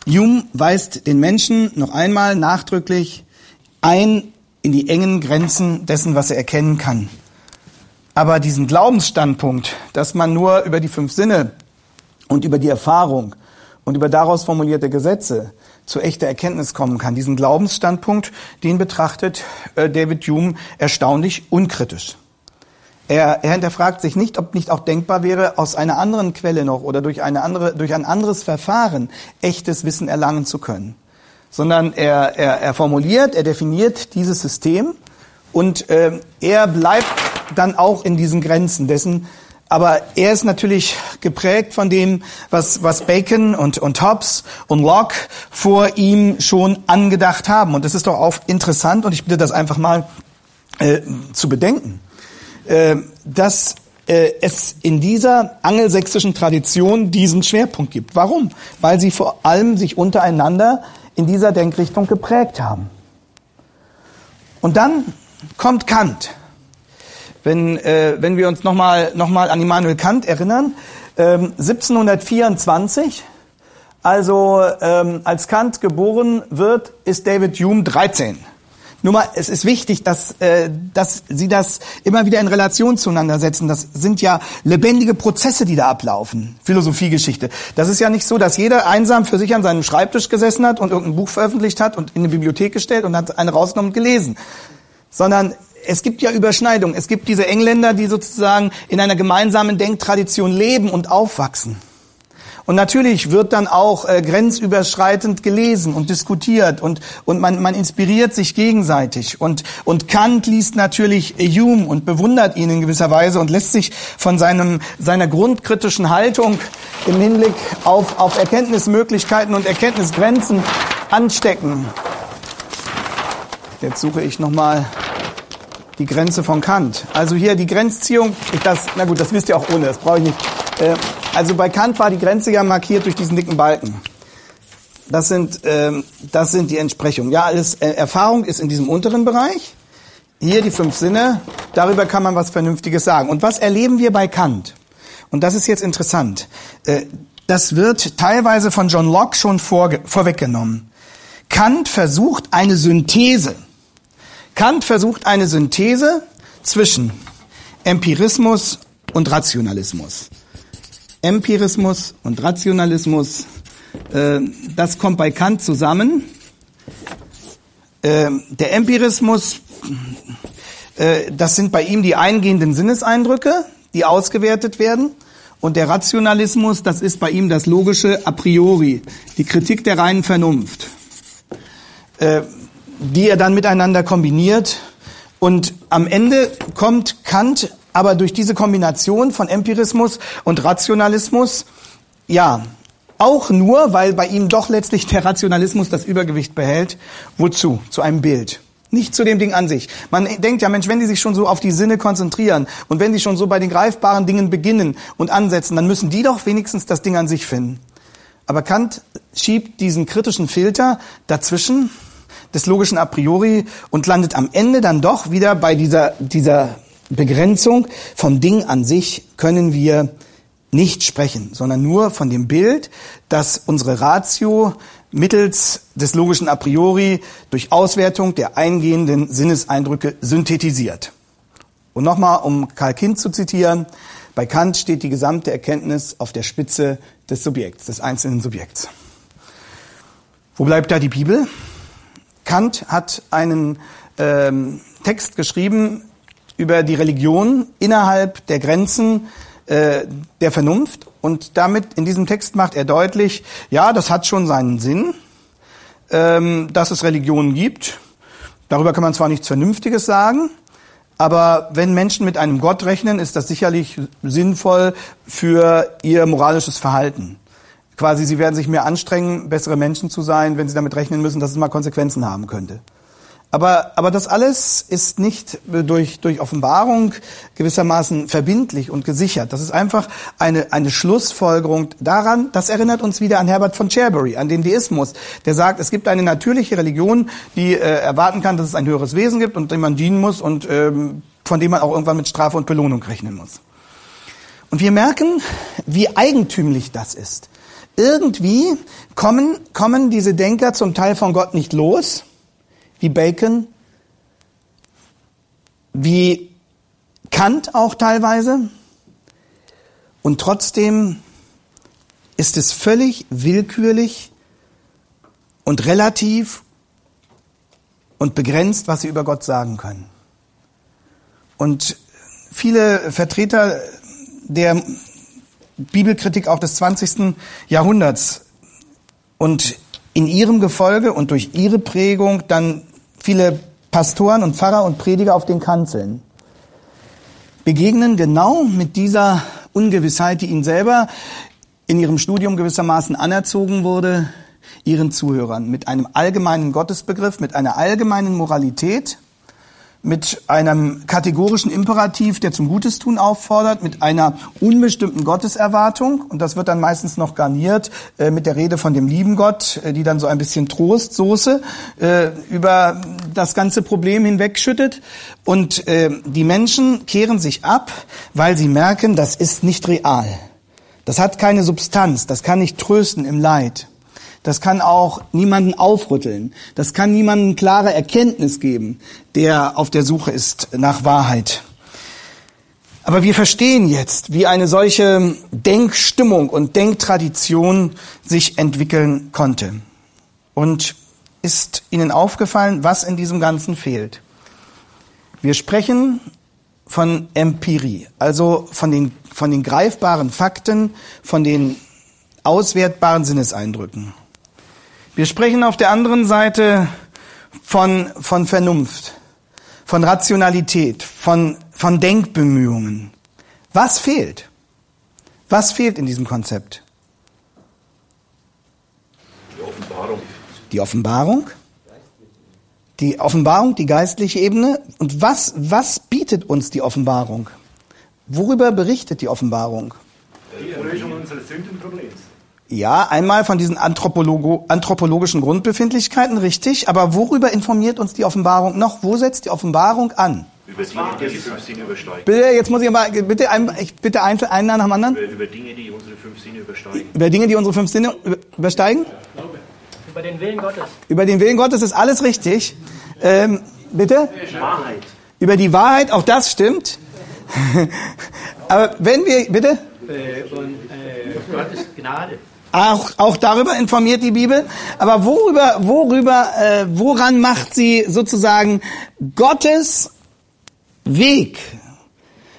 Hume weist den Menschen noch einmal nachdrücklich ein in die engen Grenzen dessen, was er erkennen kann. Aber diesen Glaubensstandpunkt, dass man nur über die fünf Sinne und über die Erfahrung und über daraus formulierte Gesetze zu echter Erkenntnis kommen kann, diesen Glaubensstandpunkt, den betrachtet äh, David Hume erstaunlich unkritisch. Er, er hinterfragt sich nicht, ob nicht auch denkbar wäre, aus einer anderen Quelle noch oder durch, eine andere, durch ein anderes Verfahren echtes Wissen erlangen zu können. Sondern er, er, er formuliert, er definiert dieses System und äh, er bleibt dann auch in diesen Grenzen dessen, aber er ist natürlich geprägt von dem, was, was Bacon und, und Hobbes und Locke vor ihm schon angedacht haben. Und das ist doch auch interessant und ich bitte das einfach mal äh, zu bedenken. Äh, dass äh, es in dieser angelsächsischen Tradition diesen Schwerpunkt gibt. Warum? Weil sie vor allem sich untereinander in dieser Denkrichtung geprägt haben. Und dann kommt Kant. Wenn, äh, wenn wir uns nochmal noch mal an Immanuel Kant erinnern, ähm, 1724, also ähm, als Kant geboren wird, ist David Hume 13. Nur mal, es ist wichtig, dass, äh, dass Sie das immer wieder in Relation zueinander setzen. Das sind ja lebendige Prozesse, die da ablaufen. Philosophiegeschichte. Das ist ja nicht so, dass jeder einsam für sich an seinem Schreibtisch gesessen hat und irgendein Buch veröffentlicht hat und in eine Bibliothek gestellt und hat eine rausgenommen und gelesen. Sondern es gibt ja Überschneidungen. Es gibt diese Engländer, die sozusagen in einer gemeinsamen Denktradition leben und aufwachsen. Und natürlich wird dann auch äh, grenzüberschreitend gelesen und diskutiert und, und man, man inspiriert sich gegenseitig. Und, und Kant liest natürlich Hume und bewundert ihn in gewisser Weise und lässt sich von seinem, seiner grundkritischen Haltung im Hinblick auf, auf Erkenntnismöglichkeiten und Erkenntnisgrenzen anstecken. Jetzt suche ich nochmal die Grenze von Kant. Also hier die Grenzziehung, ich das, na gut, das wisst ihr auch ohne, das brauche ich nicht. Äh, also bei Kant war die Grenze ja markiert durch diesen dicken Balken. Das sind, ähm, das sind die Entsprechungen. Ja, alles, äh, Erfahrung ist in diesem unteren Bereich. Hier die fünf Sinne. Darüber kann man was Vernünftiges sagen. Und was erleben wir bei Kant? Und das ist jetzt interessant. Äh, das wird teilweise von John Locke schon vor, vorweggenommen. Kant versucht eine Synthese. Kant versucht eine Synthese zwischen Empirismus und Rationalismus. Empirismus und Rationalismus, äh, das kommt bei Kant zusammen. Äh, der Empirismus, äh, das sind bei ihm die eingehenden Sinneseindrücke, die ausgewertet werden. Und der Rationalismus, das ist bei ihm das Logische a priori, die Kritik der reinen Vernunft, äh, die er dann miteinander kombiniert. Und am Ende kommt Kant aber durch diese Kombination von Empirismus und Rationalismus, ja, auch nur, weil bei ihm doch letztlich der Rationalismus das Übergewicht behält. Wozu? Zu einem Bild. Nicht zu dem Ding an sich. Man denkt ja, Mensch, wenn die sich schon so auf die Sinne konzentrieren und wenn die schon so bei den greifbaren Dingen beginnen und ansetzen, dann müssen die doch wenigstens das Ding an sich finden. Aber Kant schiebt diesen kritischen Filter dazwischen des logischen a priori und landet am Ende dann doch wieder bei dieser, dieser Begrenzung vom Ding an sich können wir nicht sprechen, sondern nur von dem Bild, dass unsere Ratio mittels des logischen a priori durch Auswertung der eingehenden Sinneseindrücke synthetisiert. Und nochmal, um Karl Kind zu zitieren, bei Kant steht die gesamte Erkenntnis auf der Spitze des Subjekts, des einzelnen Subjekts. Wo bleibt da die Bibel? Kant hat einen ähm, Text geschrieben, über die Religion innerhalb der Grenzen äh, der Vernunft. Und damit in diesem Text macht er deutlich, ja, das hat schon seinen Sinn, ähm, dass es Religionen gibt. Darüber kann man zwar nichts Vernünftiges sagen, aber wenn Menschen mit einem Gott rechnen, ist das sicherlich sinnvoll für ihr moralisches Verhalten. Quasi, sie werden sich mehr anstrengen, bessere Menschen zu sein, wenn sie damit rechnen müssen, dass es mal Konsequenzen haben könnte. Aber, aber das alles ist nicht durch, durch Offenbarung gewissermaßen verbindlich und gesichert. Das ist einfach eine, eine Schlussfolgerung daran, das erinnert uns wieder an Herbert von Cherbury, an den Deismus, der sagt, es gibt eine natürliche Religion, die äh, erwarten kann, dass es ein höheres Wesen gibt und dem man dienen muss und ähm, von dem man auch irgendwann mit Strafe und Belohnung rechnen muss. Und wir merken, wie eigentümlich das ist. Irgendwie kommen, kommen diese Denker zum Teil von Gott nicht los wie Bacon wie Kant auch teilweise. Und trotzdem ist es völlig willkürlich und relativ und begrenzt, was sie über Gott sagen können. Und viele Vertreter der Bibelkritik auch des 20. Jahrhunderts und in ihrem Gefolge und durch ihre Prägung dann viele Pastoren und Pfarrer und Prediger auf den Kanzeln begegnen genau mit dieser Ungewissheit, die ihnen selber in ihrem Studium gewissermaßen anerzogen wurde, ihren Zuhörern mit einem allgemeinen Gottesbegriff, mit einer allgemeinen Moralität, mit einem kategorischen Imperativ, der zum Gutestun auffordert, mit einer unbestimmten Gotteserwartung und das wird dann meistens noch garniert äh, mit der Rede von dem lieben Gott, äh, die dann so ein bisschen Trostsoße äh, über das ganze Problem hinwegschüttet und äh, die Menschen kehren sich ab, weil sie merken, das ist nicht real. Das hat keine Substanz, das kann nicht trösten im Leid. Das kann auch niemanden aufrütteln. Das kann niemanden klare Erkenntnis geben, der auf der Suche ist nach Wahrheit. Aber wir verstehen jetzt, wie eine solche Denkstimmung und Denktradition sich entwickeln konnte. Und ist Ihnen aufgefallen, was in diesem Ganzen fehlt? Wir sprechen von Empirie, also von den, von den greifbaren Fakten, von den auswertbaren Sinneseindrücken. Wir sprechen auf der anderen Seite von, von Vernunft, von Rationalität, von, von Denkbemühungen. Was fehlt? Was fehlt in diesem Konzept? Die Offenbarung. Die Offenbarung? Die Offenbarung, die geistliche Ebene. Und was, was bietet uns die Offenbarung? Worüber berichtet die Offenbarung? Die Lösung unseres Sündenproblems. Ja, einmal von diesen Anthropologo anthropologischen Grundbefindlichkeiten, richtig. Aber worüber informiert uns die Offenbarung noch? Wo setzt die Offenbarung an? Über Dinge, die die fünf Sinne übersteigen. Bitte, jetzt muss ich aber, bitte, ein, ich bitte ein, einen nach dem anderen. Über, über Dinge, die unsere fünf Sinne übersteigen. Über Dinge, die unsere fünf Sinne über- übersteigen? Über den Willen Gottes. Über den Willen Gottes ist alles richtig. Ähm, bitte? Wahrheit. Über die Wahrheit, auch das stimmt. [laughs] aber wenn wir, bitte? Äh, und äh, Gottes Gnade. Auch, auch darüber informiert die Bibel. Aber worüber, worüber, äh, woran macht sie sozusagen Gottes Weg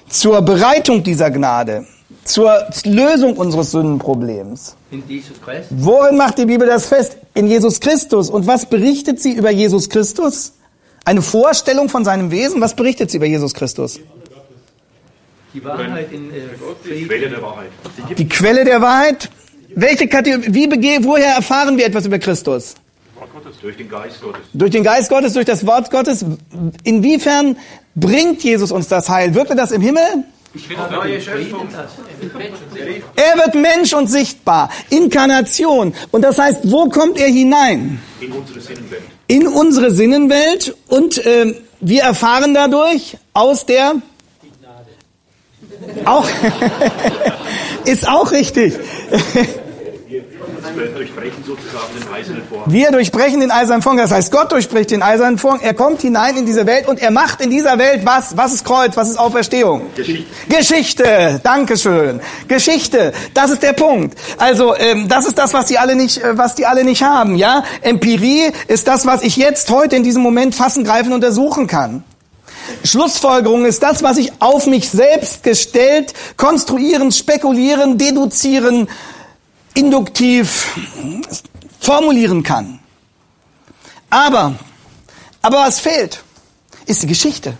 zur Bereitung dieser Gnade, zur Lösung unseres Sündenproblems? In Jesus Christus. Worin macht die Bibel das fest? In Jesus Christus. Und was berichtet sie über Jesus Christus? Eine Vorstellung von seinem Wesen? Was berichtet sie über Jesus Christus? Die Wahrheit in äh, Die. Quelle der Wahrheit. Die Quelle der Wahrheit? Welche Kategorie, wie bege, woher erfahren wir etwas über Christus? Durch den Geist Gottes. Durch den Geist Gottes, durch das Wort Gottes. Inwiefern bringt Jesus uns das Heil? Wirkt er das im Himmel? Er wird Mensch und sichtbar. Inkarnation. Und das heißt, wo kommt er hinein? In unsere Sinnenwelt. In unsere Sinnenwelt. Und ähm, wir erfahren dadurch aus der... Auch [laughs] ist auch richtig. Wir durchbrechen sozusagen den eisernen Vorhang. Wir durchbrechen den eisernen Vorhang. Das heißt, Gott durchbricht den eisernen Vorhang. Er kommt hinein in diese Welt und er macht in dieser Welt was? Was ist Kreuz? Was ist Auferstehung? Geschichte. Geschichte. Dankeschön. Geschichte. Das ist der Punkt. Also ähm, das ist das, was die alle nicht, äh, was die alle nicht haben. Ja, Empirie ist das, was ich jetzt heute in diesem Moment fassen, greifen, untersuchen kann. Schlussfolgerung ist das, was ich auf mich selbst gestellt, konstruieren, spekulieren, deduzieren, induktiv formulieren kann. Aber, aber was fehlt, ist die Geschichte.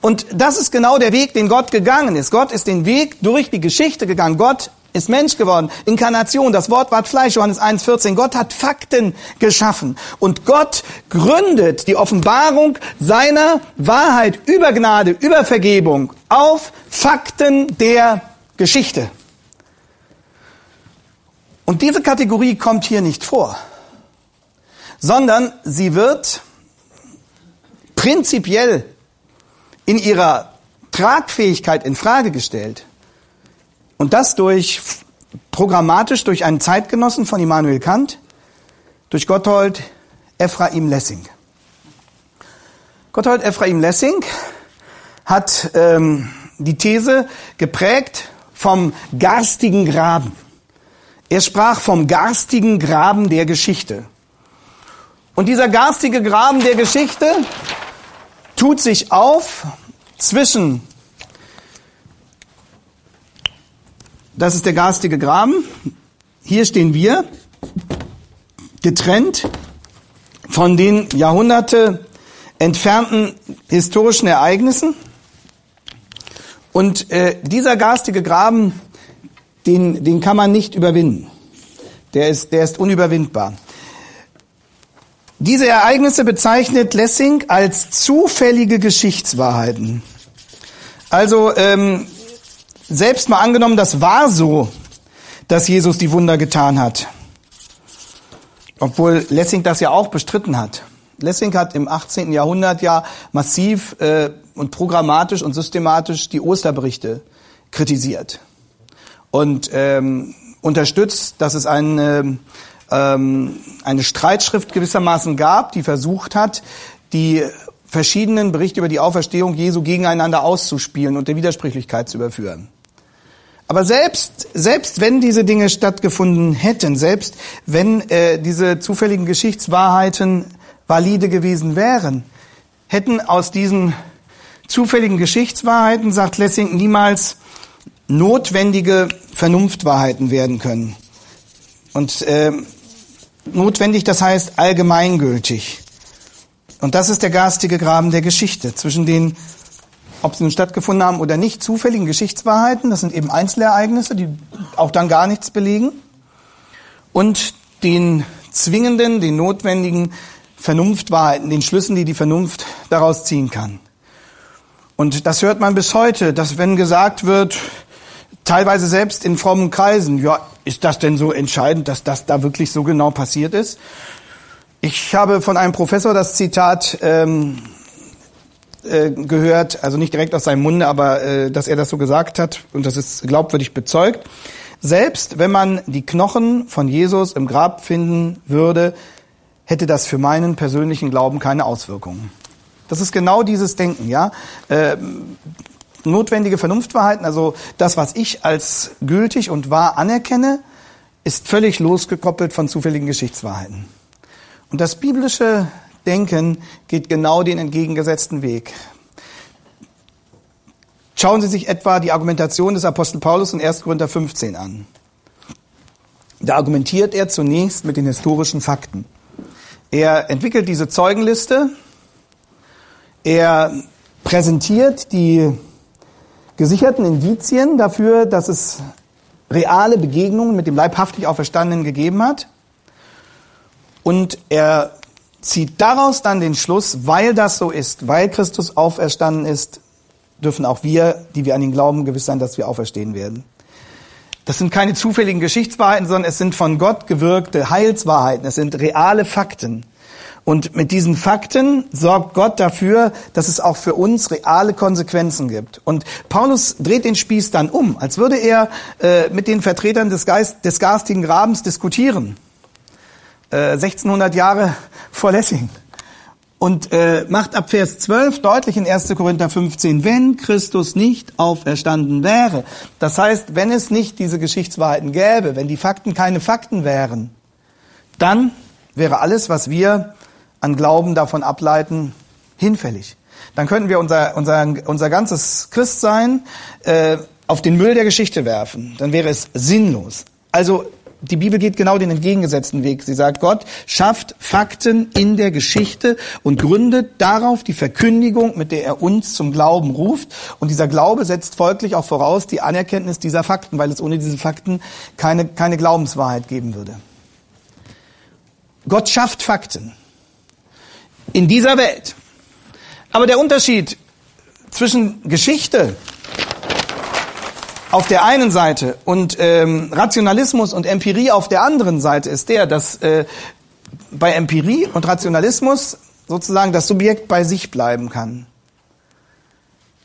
Und das ist genau der Weg, den Gott gegangen ist. Gott ist den Weg durch die Geschichte gegangen. Gott ist Mensch geworden. Inkarnation, das Wort ward Fleisch, Johannes 1,14. Gott hat Fakten geschaffen. Und Gott gründet die Offenbarung seiner Wahrheit über Gnade, über Vergebung auf Fakten der Geschichte. Und diese Kategorie kommt hier nicht vor, sondern sie wird prinzipiell in ihrer Tragfähigkeit in Frage gestellt. Und das durch programmatisch durch einen Zeitgenossen von Immanuel Kant, durch Gotthold Ephraim Lessing. Gotthold Ephraim Lessing hat ähm, die These geprägt vom garstigen Graben. Er sprach vom garstigen Graben der Geschichte. Und dieser garstige Graben der Geschichte tut sich auf zwischen, das ist der garstige Graben, hier stehen wir, getrennt von den Jahrhunderte entfernten historischen Ereignissen. Und äh, dieser garstige Graben, den, den kann man nicht überwinden. Der ist, der ist unüberwindbar. Diese Ereignisse bezeichnet Lessing als zufällige Geschichtswahrheiten. Also ähm, selbst mal angenommen, das war so, dass Jesus die Wunder getan hat. Obwohl Lessing das ja auch bestritten hat. Lessing hat im 18. Jahrhundert ja massiv äh, und programmatisch und systematisch die Osterberichte kritisiert und ähm, unterstützt, dass es eine, ähm, eine Streitschrift gewissermaßen gab, die versucht hat, die verschiedenen Berichte über die Auferstehung Jesu gegeneinander auszuspielen und der Widersprüchlichkeit zu überführen. Aber selbst, selbst wenn diese Dinge stattgefunden hätten, selbst wenn äh, diese zufälligen Geschichtswahrheiten valide gewesen wären, hätten aus diesen zufälligen Geschichtswahrheiten, sagt Lessing, niemals notwendige Vernunftwahrheiten werden können. Und äh, notwendig, das heißt allgemeingültig. Und das ist der garstige Graben der Geschichte zwischen den ob sie nun stattgefunden haben oder nicht, zufälligen Geschichtswahrheiten, das sind eben Einzelereignisse, die auch dann gar nichts belegen, und den zwingenden, den notwendigen Vernunftwahrheiten, den Schlüssen, die die Vernunft daraus ziehen kann. Und das hört man bis heute, dass wenn gesagt wird, teilweise selbst in frommen Kreisen, ja, ist das denn so entscheidend, dass das da wirklich so genau passiert ist? Ich habe von einem Professor das Zitat ähm, äh, gehört, also nicht direkt aus seinem Munde, aber äh, dass er das so gesagt hat und das ist glaubwürdig bezeugt. Selbst wenn man die Knochen von Jesus im Grab finden würde, hätte das für meinen persönlichen Glauben keine Auswirkungen. Das ist genau dieses Denken, ja. Äh, notwendige Vernunftwahrheiten, also das, was ich als gültig und wahr anerkenne, ist völlig losgekoppelt von zufälligen Geschichtswahrheiten. Und das biblische Denken geht genau den entgegengesetzten Weg. Schauen Sie sich etwa die Argumentation des Apostel Paulus in 1. Korinther 15 an. Da argumentiert er zunächst mit den historischen Fakten. Er entwickelt diese Zeugenliste, er präsentiert die gesicherten Indizien dafür, dass es reale Begegnungen mit dem leibhaftig Auferstandenen gegeben hat. Und er zieht daraus dann den Schluss, weil das so ist, weil Christus auferstanden ist, dürfen auch wir, die wir an ihn glauben, gewiss sein, dass wir auferstehen werden. Das sind keine zufälligen Geschichtswahrheiten, sondern es sind von Gott gewirkte Heilswahrheiten. Es sind reale Fakten. Und mit diesen Fakten sorgt Gott dafür, dass es auch für uns reale Konsequenzen gibt. Und Paulus dreht den Spieß dann um, als würde er äh, mit den Vertretern des, Geist, des garstigen Grabens diskutieren. 1600 äh, Jahre [laughs] vor Lessing. Und äh, macht ab Vers 12 deutlich in 1. Korinther 15, wenn Christus nicht auferstanden wäre, das heißt, wenn es nicht diese Geschichtswahrheiten gäbe, wenn die Fakten keine Fakten wären, dann wäre alles, was wir an Glauben davon ableiten, hinfällig. Dann könnten wir unser, unser, unser ganzes Christsein äh, auf den Müll der Geschichte werfen. Dann wäre es sinnlos. Also die Bibel geht genau den entgegengesetzten Weg. Sie sagt, Gott schafft Fakten in der Geschichte und gründet darauf die Verkündigung, mit der er uns zum Glauben ruft. Und dieser Glaube setzt folglich auch voraus die Anerkenntnis dieser Fakten, weil es ohne diese Fakten keine, keine Glaubenswahrheit geben würde. Gott schafft Fakten in dieser Welt. Aber der Unterschied zwischen Geschichte auf der einen Seite und ähm, Rationalismus und Empirie auf der anderen Seite ist der, dass äh, bei Empirie und Rationalismus sozusagen das Subjekt bei sich bleiben kann.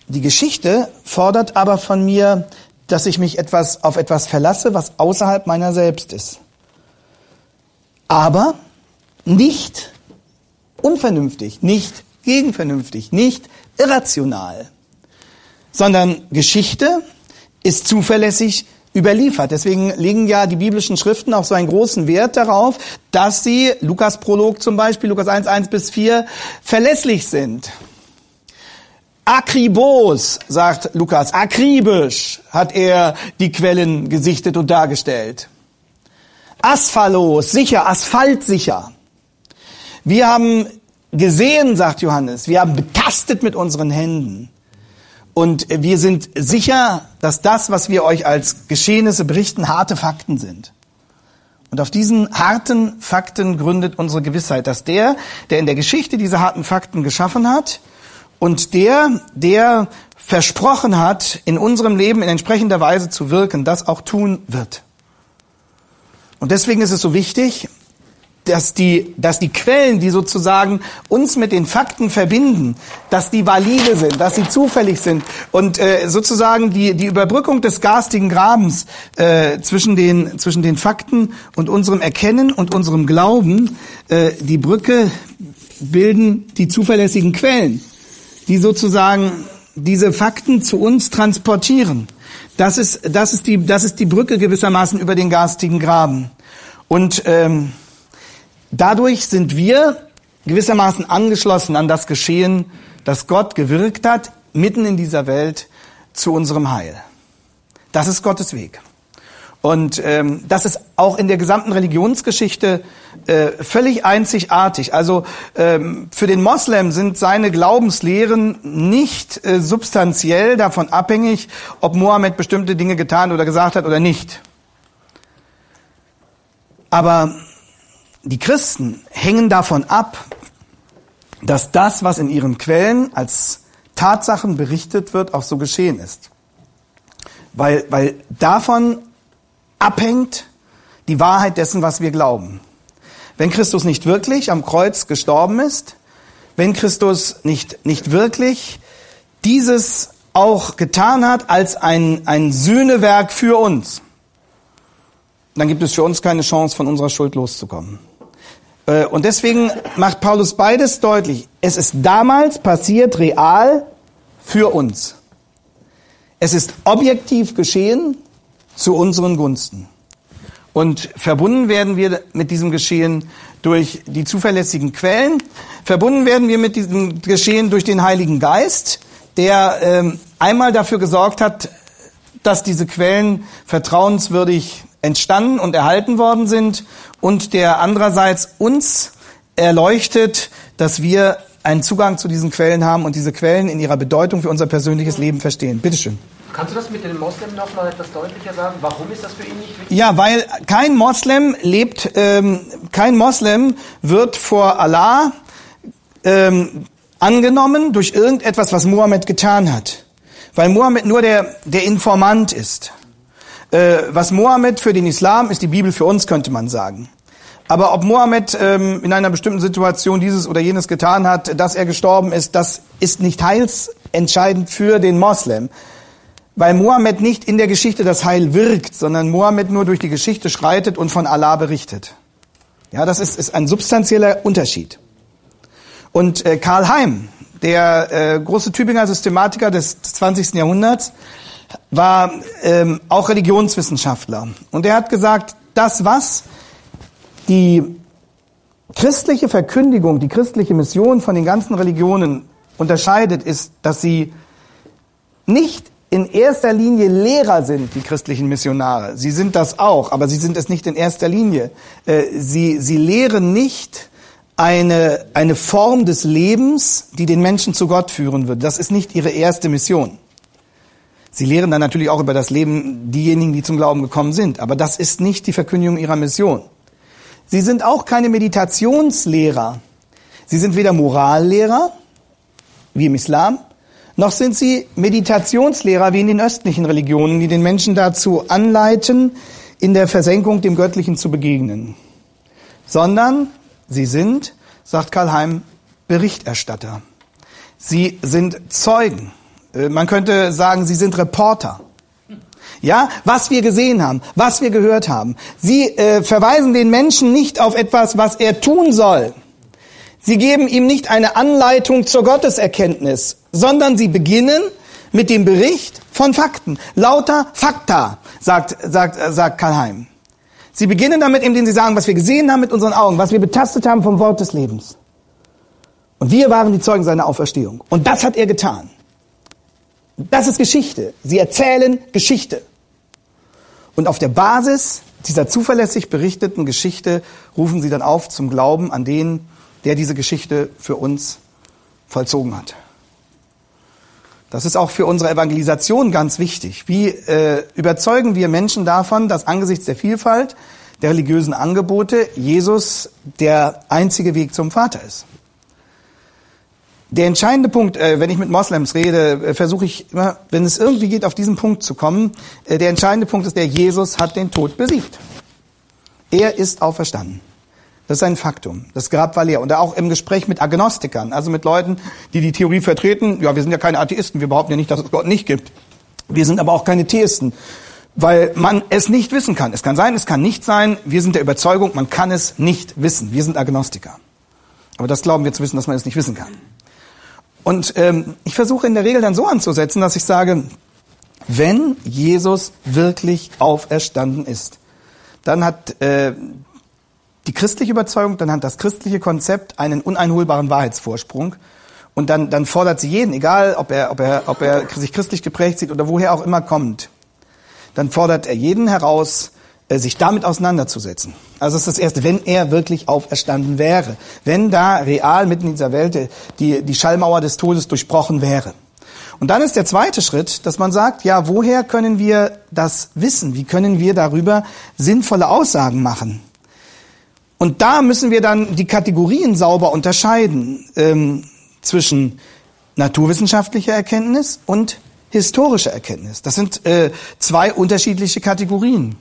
Die Geschichte fordert aber von mir, dass ich mich etwas auf etwas verlasse, was außerhalb meiner selbst ist. Aber nicht unvernünftig, nicht gegenvernünftig, nicht irrational, sondern Geschichte ist zuverlässig überliefert. Deswegen legen ja die biblischen Schriften auch so einen großen Wert darauf, dass sie, Lukas Prolog zum Beispiel, Lukas 1, 1 bis 4, verlässlich sind. Akribos, sagt Lukas, akribisch hat er die Quellen gesichtet und dargestellt. Asphalos, sicher, asphaltsicher. Wir haben gesehen, sagt Johannes, wir haben betastet mit unseren Händen. Und wir sind sicher, dass das, was wir euch als Geschehnisse berichten, harte Fakten sind. Und auf diesen harten Fakten gründet unsere Gewissheit, dass der, der in der Geschichte diese harten Fakten geschaffen hat und der, der versprochen hat, in unserem Leben in entsprechender Weise zu wirken, das auch tun wird. Und deswegen ist es so wichtig, dass die, dass die Quellen, die sozusagen uns mit den Fakten verbinden, dass die valide sind, dass sie zufällig sind und äh, sozusagen die, die Überbrückung des garstigen Grabens äh, zwischen, den, zwischen den Fakten und unserem Erkennen und unserem Glauben, äh, die Brücke bilden die zuverlässigen Quellen, die sozusagen diese Fakten zu uns transportieren. Das ist, das ist, die, das ist die Brücke gewissermaßen über den garstigen Graben. Und ähm, Dadurch sind wir gewissermaßen angeschlossen an das Geschehen, das Gott gewirkt hat, mitten in dieser Welt zu unserem Heil. Das ist Gottes Weg. Und ähm, das ist auch in der gesamten Religionsgeschichte äh, völlig einzigartig. Also ähm, für den Moslem sind seine Glaubenslehren nicht äh, substanziell davon abhängig, ob Mohammed bestimmte Dinge getan oder gesagt hat oder nicht. Aber die Christen hängen davon ab, dass das, was in ihren Quellen als Tatsachen berichtet wird, auch so geschehen ist. Weil, weil davon abhängt die Wahrheit dessen, was wir glauben. Wenn Christus nicht wirklich am Kreuz gestorben ist, wenn Christus nicht, nicht wirklich dieses auch getan hat als ein, ein Sühnewerk für uns, dann gibt es für uns keine Chance, von unserer Schuld loszukommen. Äh, und deswegen macht Paulus beides deutlich. Es ist damals passiert real für uns. Es ist objektiv geschehen zu unseren Gunsten. Und verbunden werden wir mit diesem Geschehen durch die zuverlässigen Quellen. Verbunden werden wir mit diesem Geschehen durch den Heiligen Geist, der ähm, einmal dafür gesorgt hat, dass diese Quellen vertrauenswürdig entstanden und erhalten worden sind und der andererseits uns erleuchtet, dass wir einen Zugang zu diesen Quellen haben und diese Quellen in ihrer Bedeutung für unser persönliches Leben verstehen. Bitteschön. Kannst du das mit den Moslems noch mal etwas deutlicher sagen? Warum ist das für ihn nicht wichtig? Ja, weil kein Moslem lebt, ähm, kein Moslem wird vor Allah ähm, angenommen durch irgendetwas, was Mohammed getan hat. Weil Mohammed nur der, der Informant ist. Äh, was Mohammed für den Islam ist die Bibel für uns, könnte man sagen. Aber ob Mohammed ähm, in einer bestimmten Situation dieses oder jenes getan hat, dass er gestorben ist, das ist nicht heilsentscheidend für den Moslem. Weil Mohammed nicht in der Geschichte das Heil wirkt, sondern Mohammed nur durch die Geschichte schreitet und von Allah berichtet. Ja, das ist, ist ein substanzieller Unterschied. Und äh, Karl Heim, der äh, große Tübinger Systematiker des 20. Jahrhunderts, war ähm, auch Religionswissenschaftler. Und er hat gesagt, das, was die christliche Verkündigung, die christliche Mission von den ganzen Religionen unterscheidet, ist, dass sie nicht in erster Linie Lehrer sind, die christlichen Missionare. Sie sind das auch, aber sie sind es nicht in erster Linie. Äh, sie, sie lehren nicht eine, eine Form des Lebens, die den Menschen zu Gott führen wird. Das ist nicht ihre erste Mission. Sie lehren dann natürlich auch über das Leben diejenigen, die zum Glauben gekommen sind. Aber das ist nicht die Verkündigung ihrer Mission. Sie sind auch keine Meditationslehrer. Sie sind weder Morallehrer, wie im Islam, noch sind sie Meditationslehrer wie in den östlichen Religionen, die den Menschen dazu anleiten, in der Versenkung dem Göttlichen zu begegnen. Sondern sie sind, sagt Karl Heim, Berichterstatter. Sie sind Zeugen. Äh, man könnte sagen, sie sind Reporter. Ja, was wir gesehen haben, was wir gehört haben. Sie äh, verweisen den Menschen nicht auf etwas, was er tun soll. Sie geben ihm nicht eine Anleitung zur Gotteserkenntnis, sondern sie beginnen mit dem Bericht von Fakten. Lauter Fakta, sagt, sagt, sagt Karl Heim. Sie beginnen damit, indem sie sagen, was wir gesehen haben mit unseren Augen, was wir betastet haben vom Wort des Lebens. Und wir waren die Zeugen seiner Auferstehung. Und das hat er getan. Das ist Geschichte. Sie erzählen Geschichte. Und auf der Basis dieser zuverlässig berichteten Geschichte rufen sie dann auf zum Glauben an den, der diese Geschichte für uns vollzogen hat. Das ist auch für unsere Evangelisation ganz wichtig. Wie äh, überzeugen wir Menschen davon, dass angesichts der Vielfalt der religiösen Angebote Jesus der einzige Weg zum Vater ist? Der entscheidende Punkt, äh, wenn ich mit Moslems rede, äh, versuche ich immer, wenn es irgendwie geht, auf diesen Punkt zu kommen. Äh, der entscheidende Punkt ist, der Jesus hat den Tod besiegt. Er ist auferstanden. Das ist ein Faktum. Das Grab war leer. Und auch im Gespräch mit Agnostikern, also mit Leuten, die die Theorie vertreten, ja, wir sind ja keine Atheisten, wir behaupten ja nicht, dass es Gott nicht gibt. Wir sind aber auch keine Theisten, weil man es nicht wissen kann. Es kann sein, es kann nicht sein. Wir sind der Überzeugung, man kann es nicht wissen. Wir sind Agnostiker. Aber das glauben wir zu wissen, dass man es nicht wissen kann. Und ähm, ich versuche in der Regel dann so anzusetzen, dass ich sage, wenn Jesus wirklich auferstanden ist, dann hat äh, die christliche Überzeugung, dann hat das christliche Konzept einen uneinholbaren Wahrheitsvorsprung. Und dann, dann fordert sie jeden, egal ob er, ob, er, ob er sich christlich geprägt sieht oder woher auch immer kommt, dann fordert er jeden heraus, sich damit auseinanderzusetzen. Also das ist das Erste, wenn er wirklich auferstanden wäre, wenn da real mitten in dieser Welt die, die Schallmauer des Todes durchbrochen wäre. Und dann ist der zweite Schritt, dass man sagt, ja, woher können wir das wissen? Wie können wir darüber sinnvolle Aussagen machen? Und da müssen wir dann die Kategorien sauber unterscheiden ähm, zwischen naturwissenschaftlicher Erkenntnis und historischer Erkenntnis. Das sind äh, zwei unterschiedliche Kategorien.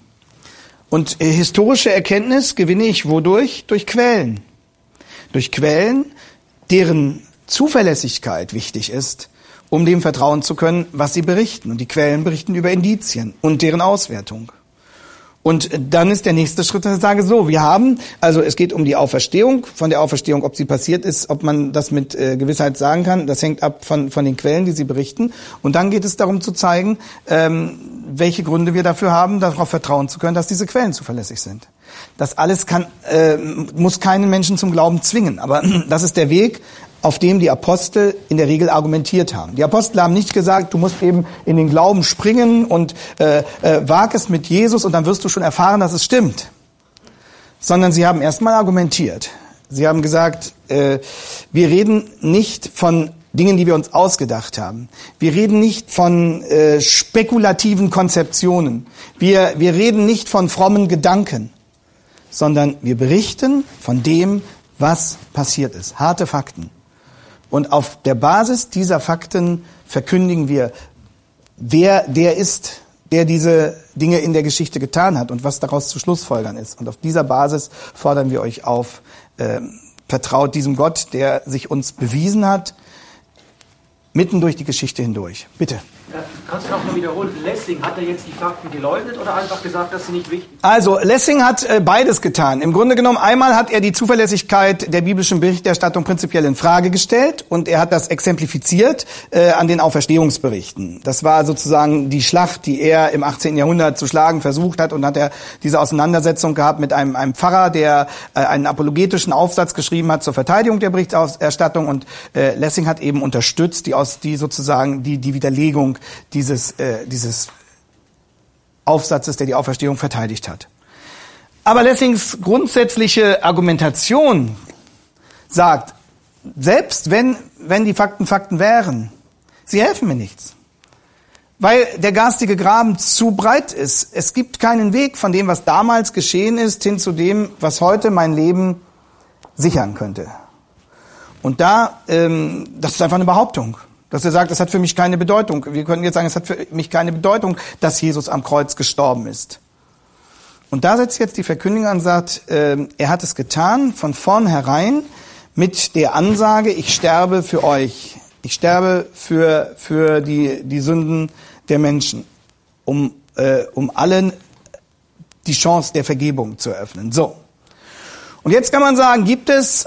Und äh, historische Erkenntnis gewinne ich wodurch? Durch Quellen. Durch Quellen, deren Zuverlässigkeit wichtig ist, um dem vertrauen zu können, was sie berichten. Und die Quellen berichten über Indizien und deren Auswertung. Und dann ist der nächste Schritt, dass ich sage, so, wir haben, also es geht um die Auferstehung, von der Auferstehung, ob sie passiert ist, ob man das mit äh, Gewissheit sagen kann, das hängt ab von, von den Quellen, die sie berichten. Und dann geht es darum zu zeigen, ähm, welche Gründe wir dafür haben, darauf vertrauen zu können, dass diese Quellen zuverlässig sind. Das alles kann, äh, muss keinen Menschen zum Glauben zwingen, aber [clears throat] das ist der Weg, auf dem die Apostel in der Regel argumentiert haben. Die Apostel haben nicht gesagt, du musst eben in den Glauben springen und äh, äh, wag es mit Jesus und dann wirst du schon erfahren, dass es stimmt. Sondern sie haben erstmal argumentiert. Sie haben gesagt, äh, wir reden nicht von Dingen, die wir uns ausgedacht haben. Wir reden nicht von äh, spekulativen Konzeptionen. Wir, wir reden nicht von frommen Gedanken, sondern wir berichten von dem, was passiert ist. Harte Fakten. Und auf der Basis dieser Fakten verkündigen wir, wer der ist, der diese Dinge in der Geschichte getan hat und was daraus zu Schlussfolgern ist. Und auf dieser Basis fordern wir euch auf, äh, vertraut diesem Gott, der sich uns bewiesen hat, mitten durch die Geschichte hindurch. Bitte. Kannst du noch mal wiederholen, Lessing, hat er jetzt die Fakten geleugnet oder einfach gesagt, dass sie nicht wichtig sind? Also, Lessing hat äh, beides getan. Im Grunde genommen, einmal hat er die Zuverlässigkeit der biblischen Berichterstattung prinzipiell in Frage gestellt und er hat das exemplifiziert äh, an den Auferstehungsberichten. Das war sozusagen die Schlacht, die er im 18. Jahrhundert zu schlagen versucht hat und hat er diese Auseinandersetzung gehabt mit einem, einem Pfarrer, der äh, einen apologetischen Aufsatz geschrieben hat zur Verteidigung der Berichterstattung und äh, Lessing hat eben unterstützt, die aus die sozusagen die die Widerlegung dieses, äh, dieses Aufsatzes, der die Auferstehung verteidigt hat. Aber Lessings grundsätzliche Argumentation sagt, selbst wenn, wenn die Fakten Fakten wären, sie helfen mir nichts. Weil der garstige Graben zu breit ist. Es gibt keinen Weg von dem, was damals geschehen ist, hin zu dem, was heute mein Leben sichern könnte. Und da, ähm, das ist einfach eine Behauptung. Dass er sagt, es hat für mich keine Bedeutung. Wir könnten jetzt sagen, es hat für mich keine Bedeutung, dass Jesus am Kreuz gestorben ist. Und da setzt jetzt die Verkündigung an und sagt, äh, er hat es getan von vornherein mit der Ansage, ich sterbe für euch. Ich sterbe für, für die, die Sünden der Menschen, um, äh, um allen die Chance der Vergebung zu eröffnen. So. Und jetzt kann man sagen, gibt es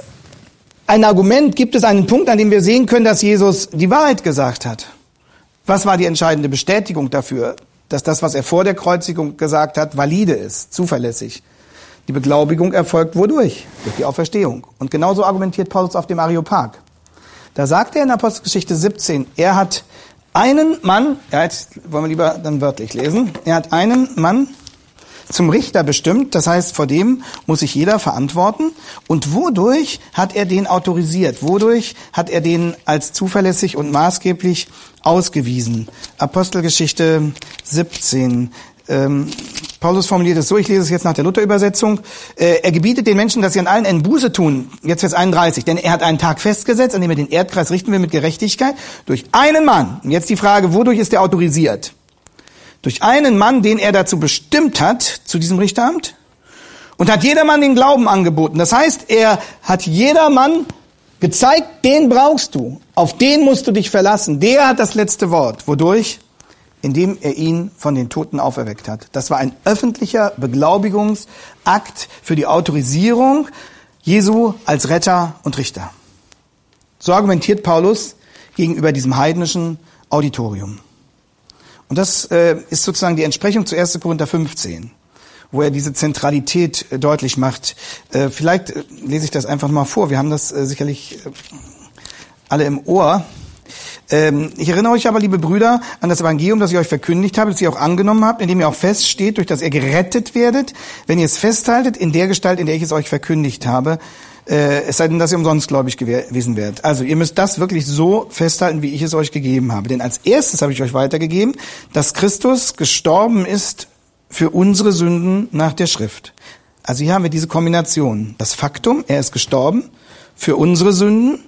ein Argument, gibt es einen Punkt, an dem wir sehen können, dass Jesus die Wahrheit gesagt hat. Was war die entscheidende Bestätigung dafür, dass das, was er vor der Kreuzigung gesagt hat, valide ist, zuverlässig? Die Beglaubigung erfolgt wodurch? Durch die Auferstehung. Und genauso argumentiert Paulus auf dem Areopag. Da sagt er in Apostelgeschichte 17, er hat einen Mann, er hat, wollen wir lieber dann wörtlich lesen, er hat einen Mann zum Richter bestimmt, das heißt, vor dem muss sich jeder verantworten. Und wodurch hat er den autorisiert? Wodurch hat er den als zuverlässig und maßgeblich ausgewiesen? Apostelgeschichte 17. Ähm, Paulus formuliert es so, ich lese es jetzt nach der Luther-Übersetzung. Äh, er gebietet den Menschen, dass sie an allen Enden Buße tun. Jetzt Vers 31. Denn er hat einen Tag festgesetzt, an dem er den Erdkreis richten will mit Gerechtigkeit. Durch einen Mann. Und jetzt die Frage, wodurch ist er autorisiert? Durch einen Mann, den er dazu bestimmt hat, zu diesem Richteramt, und hat jedermann den Glauben angeboten. Das heißt, er hat jedermann gezeigt, den brauchst du, auf den musst du dich verlassen. Der hat das letzte Wort. Wodurch? Indem er ihn von den Toten auferweckt hat. Das war ein öffentlicher Beglaubigungsakt für die Autorisierung Jesu als Retter und Richter. So argumentiert Paulus gegenüber diesem heidnischen Auditorium. Und das äh, ist sozusagen die Entsprechung zu 1. Korinther 15, wo er diese Zentralität äh, deutlich macht. Äh, vielleicht äh, lese ich das einfach mal vor. Wir haben das äh, sicherlich äh, alle im Ohr. Ähm, ich erinnere euch aber, liebe Brüder, an das Evangelium, das ich euch verkündigt habe, das ihr auch angenommen habt, in dem ihr auch feststeht, durch das ihr gerettet werdet, wenn ihr es festhaltet, in der Gestalt, in der ich es euch verkündigt habe äh, es sei denn, dass ihr umsonst gläubig gewesen werdet. Also ihr müsst das wirklich so festhalten, wie ich es euch gegeben habe. Denn als erstes habe ich euch weitergegeben, dass Christus gestorben ist für unsere Sünden nach der Schrift. Also hier haben wir diese Kombination. Das Faktum, er ist gestorben für unsere Sünden,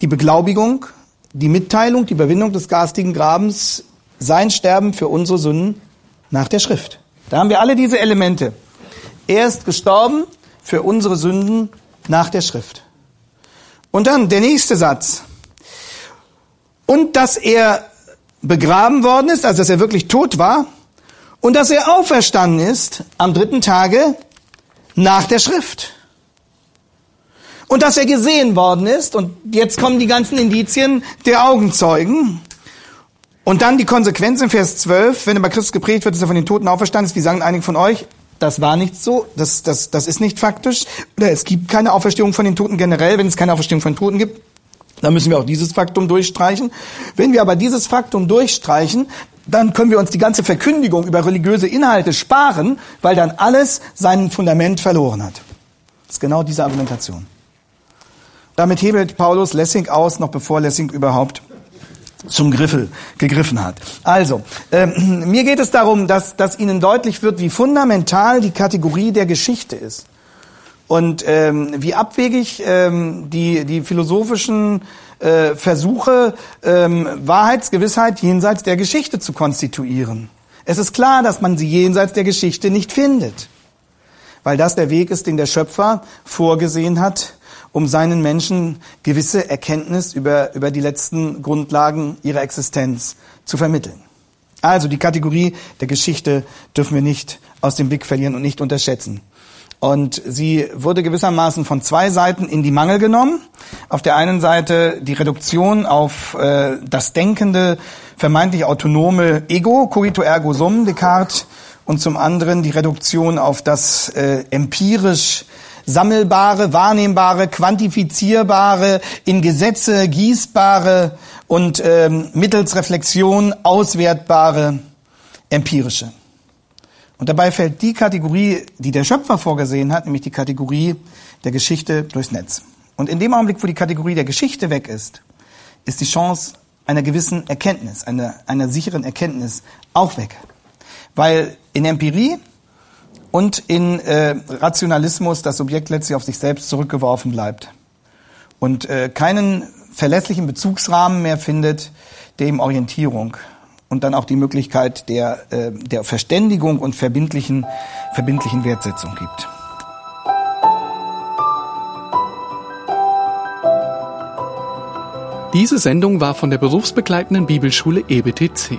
die Beglaubigung, die Mitteilung, die Überwindung des garstigen Grabens, sein Sterben für unsere Sünden nach der Schrift. Da haben wir alle diese Elemente. Er ist gestorben für unsere Sünden nach der Schrift. Und dann der nächste Satz. Und dass er begraben worden ist, also dass er wirklich tot war, und dass er auferstanden ist am dritten Tage nach der Schrift. Und dass er gesehen worden ist, und jetzt kommen die ganzen Indizien der Augenzeugen. Und dann die Konsequenz in Vers 12, wenn über Christus gepredigt wird, dass er von den Toten auferstanden ist, wie sagen einige von euch, das war nicht so, das, das, das ist nicht faktisch. Oder es gibt keine Auferstehung von den Toten generell. Wenn es keine Auferstehung von Toten gibt, dann müssen wir auch dieses Faktum durchstreichen. Wenn wir aber dieses Faktum durchstreichen, dann können wir uns die ganze Verkündigung über religiöse Inhalte sparen, weil dann alles sein Fundament verloren hat. Das ist genau diese Argumentation. Damit hebelt Paulus Lessing aus, noch bevor Lessing überhaupt zum Griffel gegriffen hat. Also, ähm, [clears throat] mir geht es darum, dass, dass Ihnen deutlich wird, wie fundamental die Kategorie der Geschichte ist. Und ähm, wie abwegig ähm, die, die philosophischen äh, Versuche, ähm, Wahrheitsgewissheit jenseits der Geschichte zu konstituieren. Es ist klar, dass man sie jenseits der Geschichte nicht findet, weil das der Weg ist, den der Schöpfer vorgesehen hat, um seinen Menschen gewisse Erkenntnis über, über die letzten Grundlagen ihrer Existenz zu vermitteln. Also die Kategorie der Geschichte dürfen wir nicht aus dem Blick verlieren und nicht unterschätzen. Und sie wurde gewissermaßen von zwei Seiten in die Mangel genommen. Auf der einen Seite die Reduktion auf äh, das denkende, vermeintlich autonome Ego, cogito ergo sum, Descartes, und zum anderen die Reduktion auf das äh, empirisch sammelbare, wahrnehmbare, quantifizierbare, in Gesetze gießbare und ähm, mittels Reflexion auswertbare empirische. Und dabei fällt die Kategorie, die der Schöpfer vorgesehen hat, nämlich die Kategorie der Geschichte durchs Netz. Und in dem Augenblick, wo die Kategorie der Geschichte weg ist, ist die Chance einer gewissen Erkenntnis, einer, einer sicheren Erkenntnis auch weg. Weil in Empirie und in äh, Rationalismus das Subjekt letztlich auf sich selbst zurückgeworfen bleibt und äh, keinen verlässlichen Bezugsrahmen mehr findet, der ihm Orientierung und dann auch die Möglichkeit der, äh, der Verständigung und verbindlichen, verbindlichen Wertsetzung gibt. Diese Sendung war von der berufsbegleitenden Bibelschule EBTC.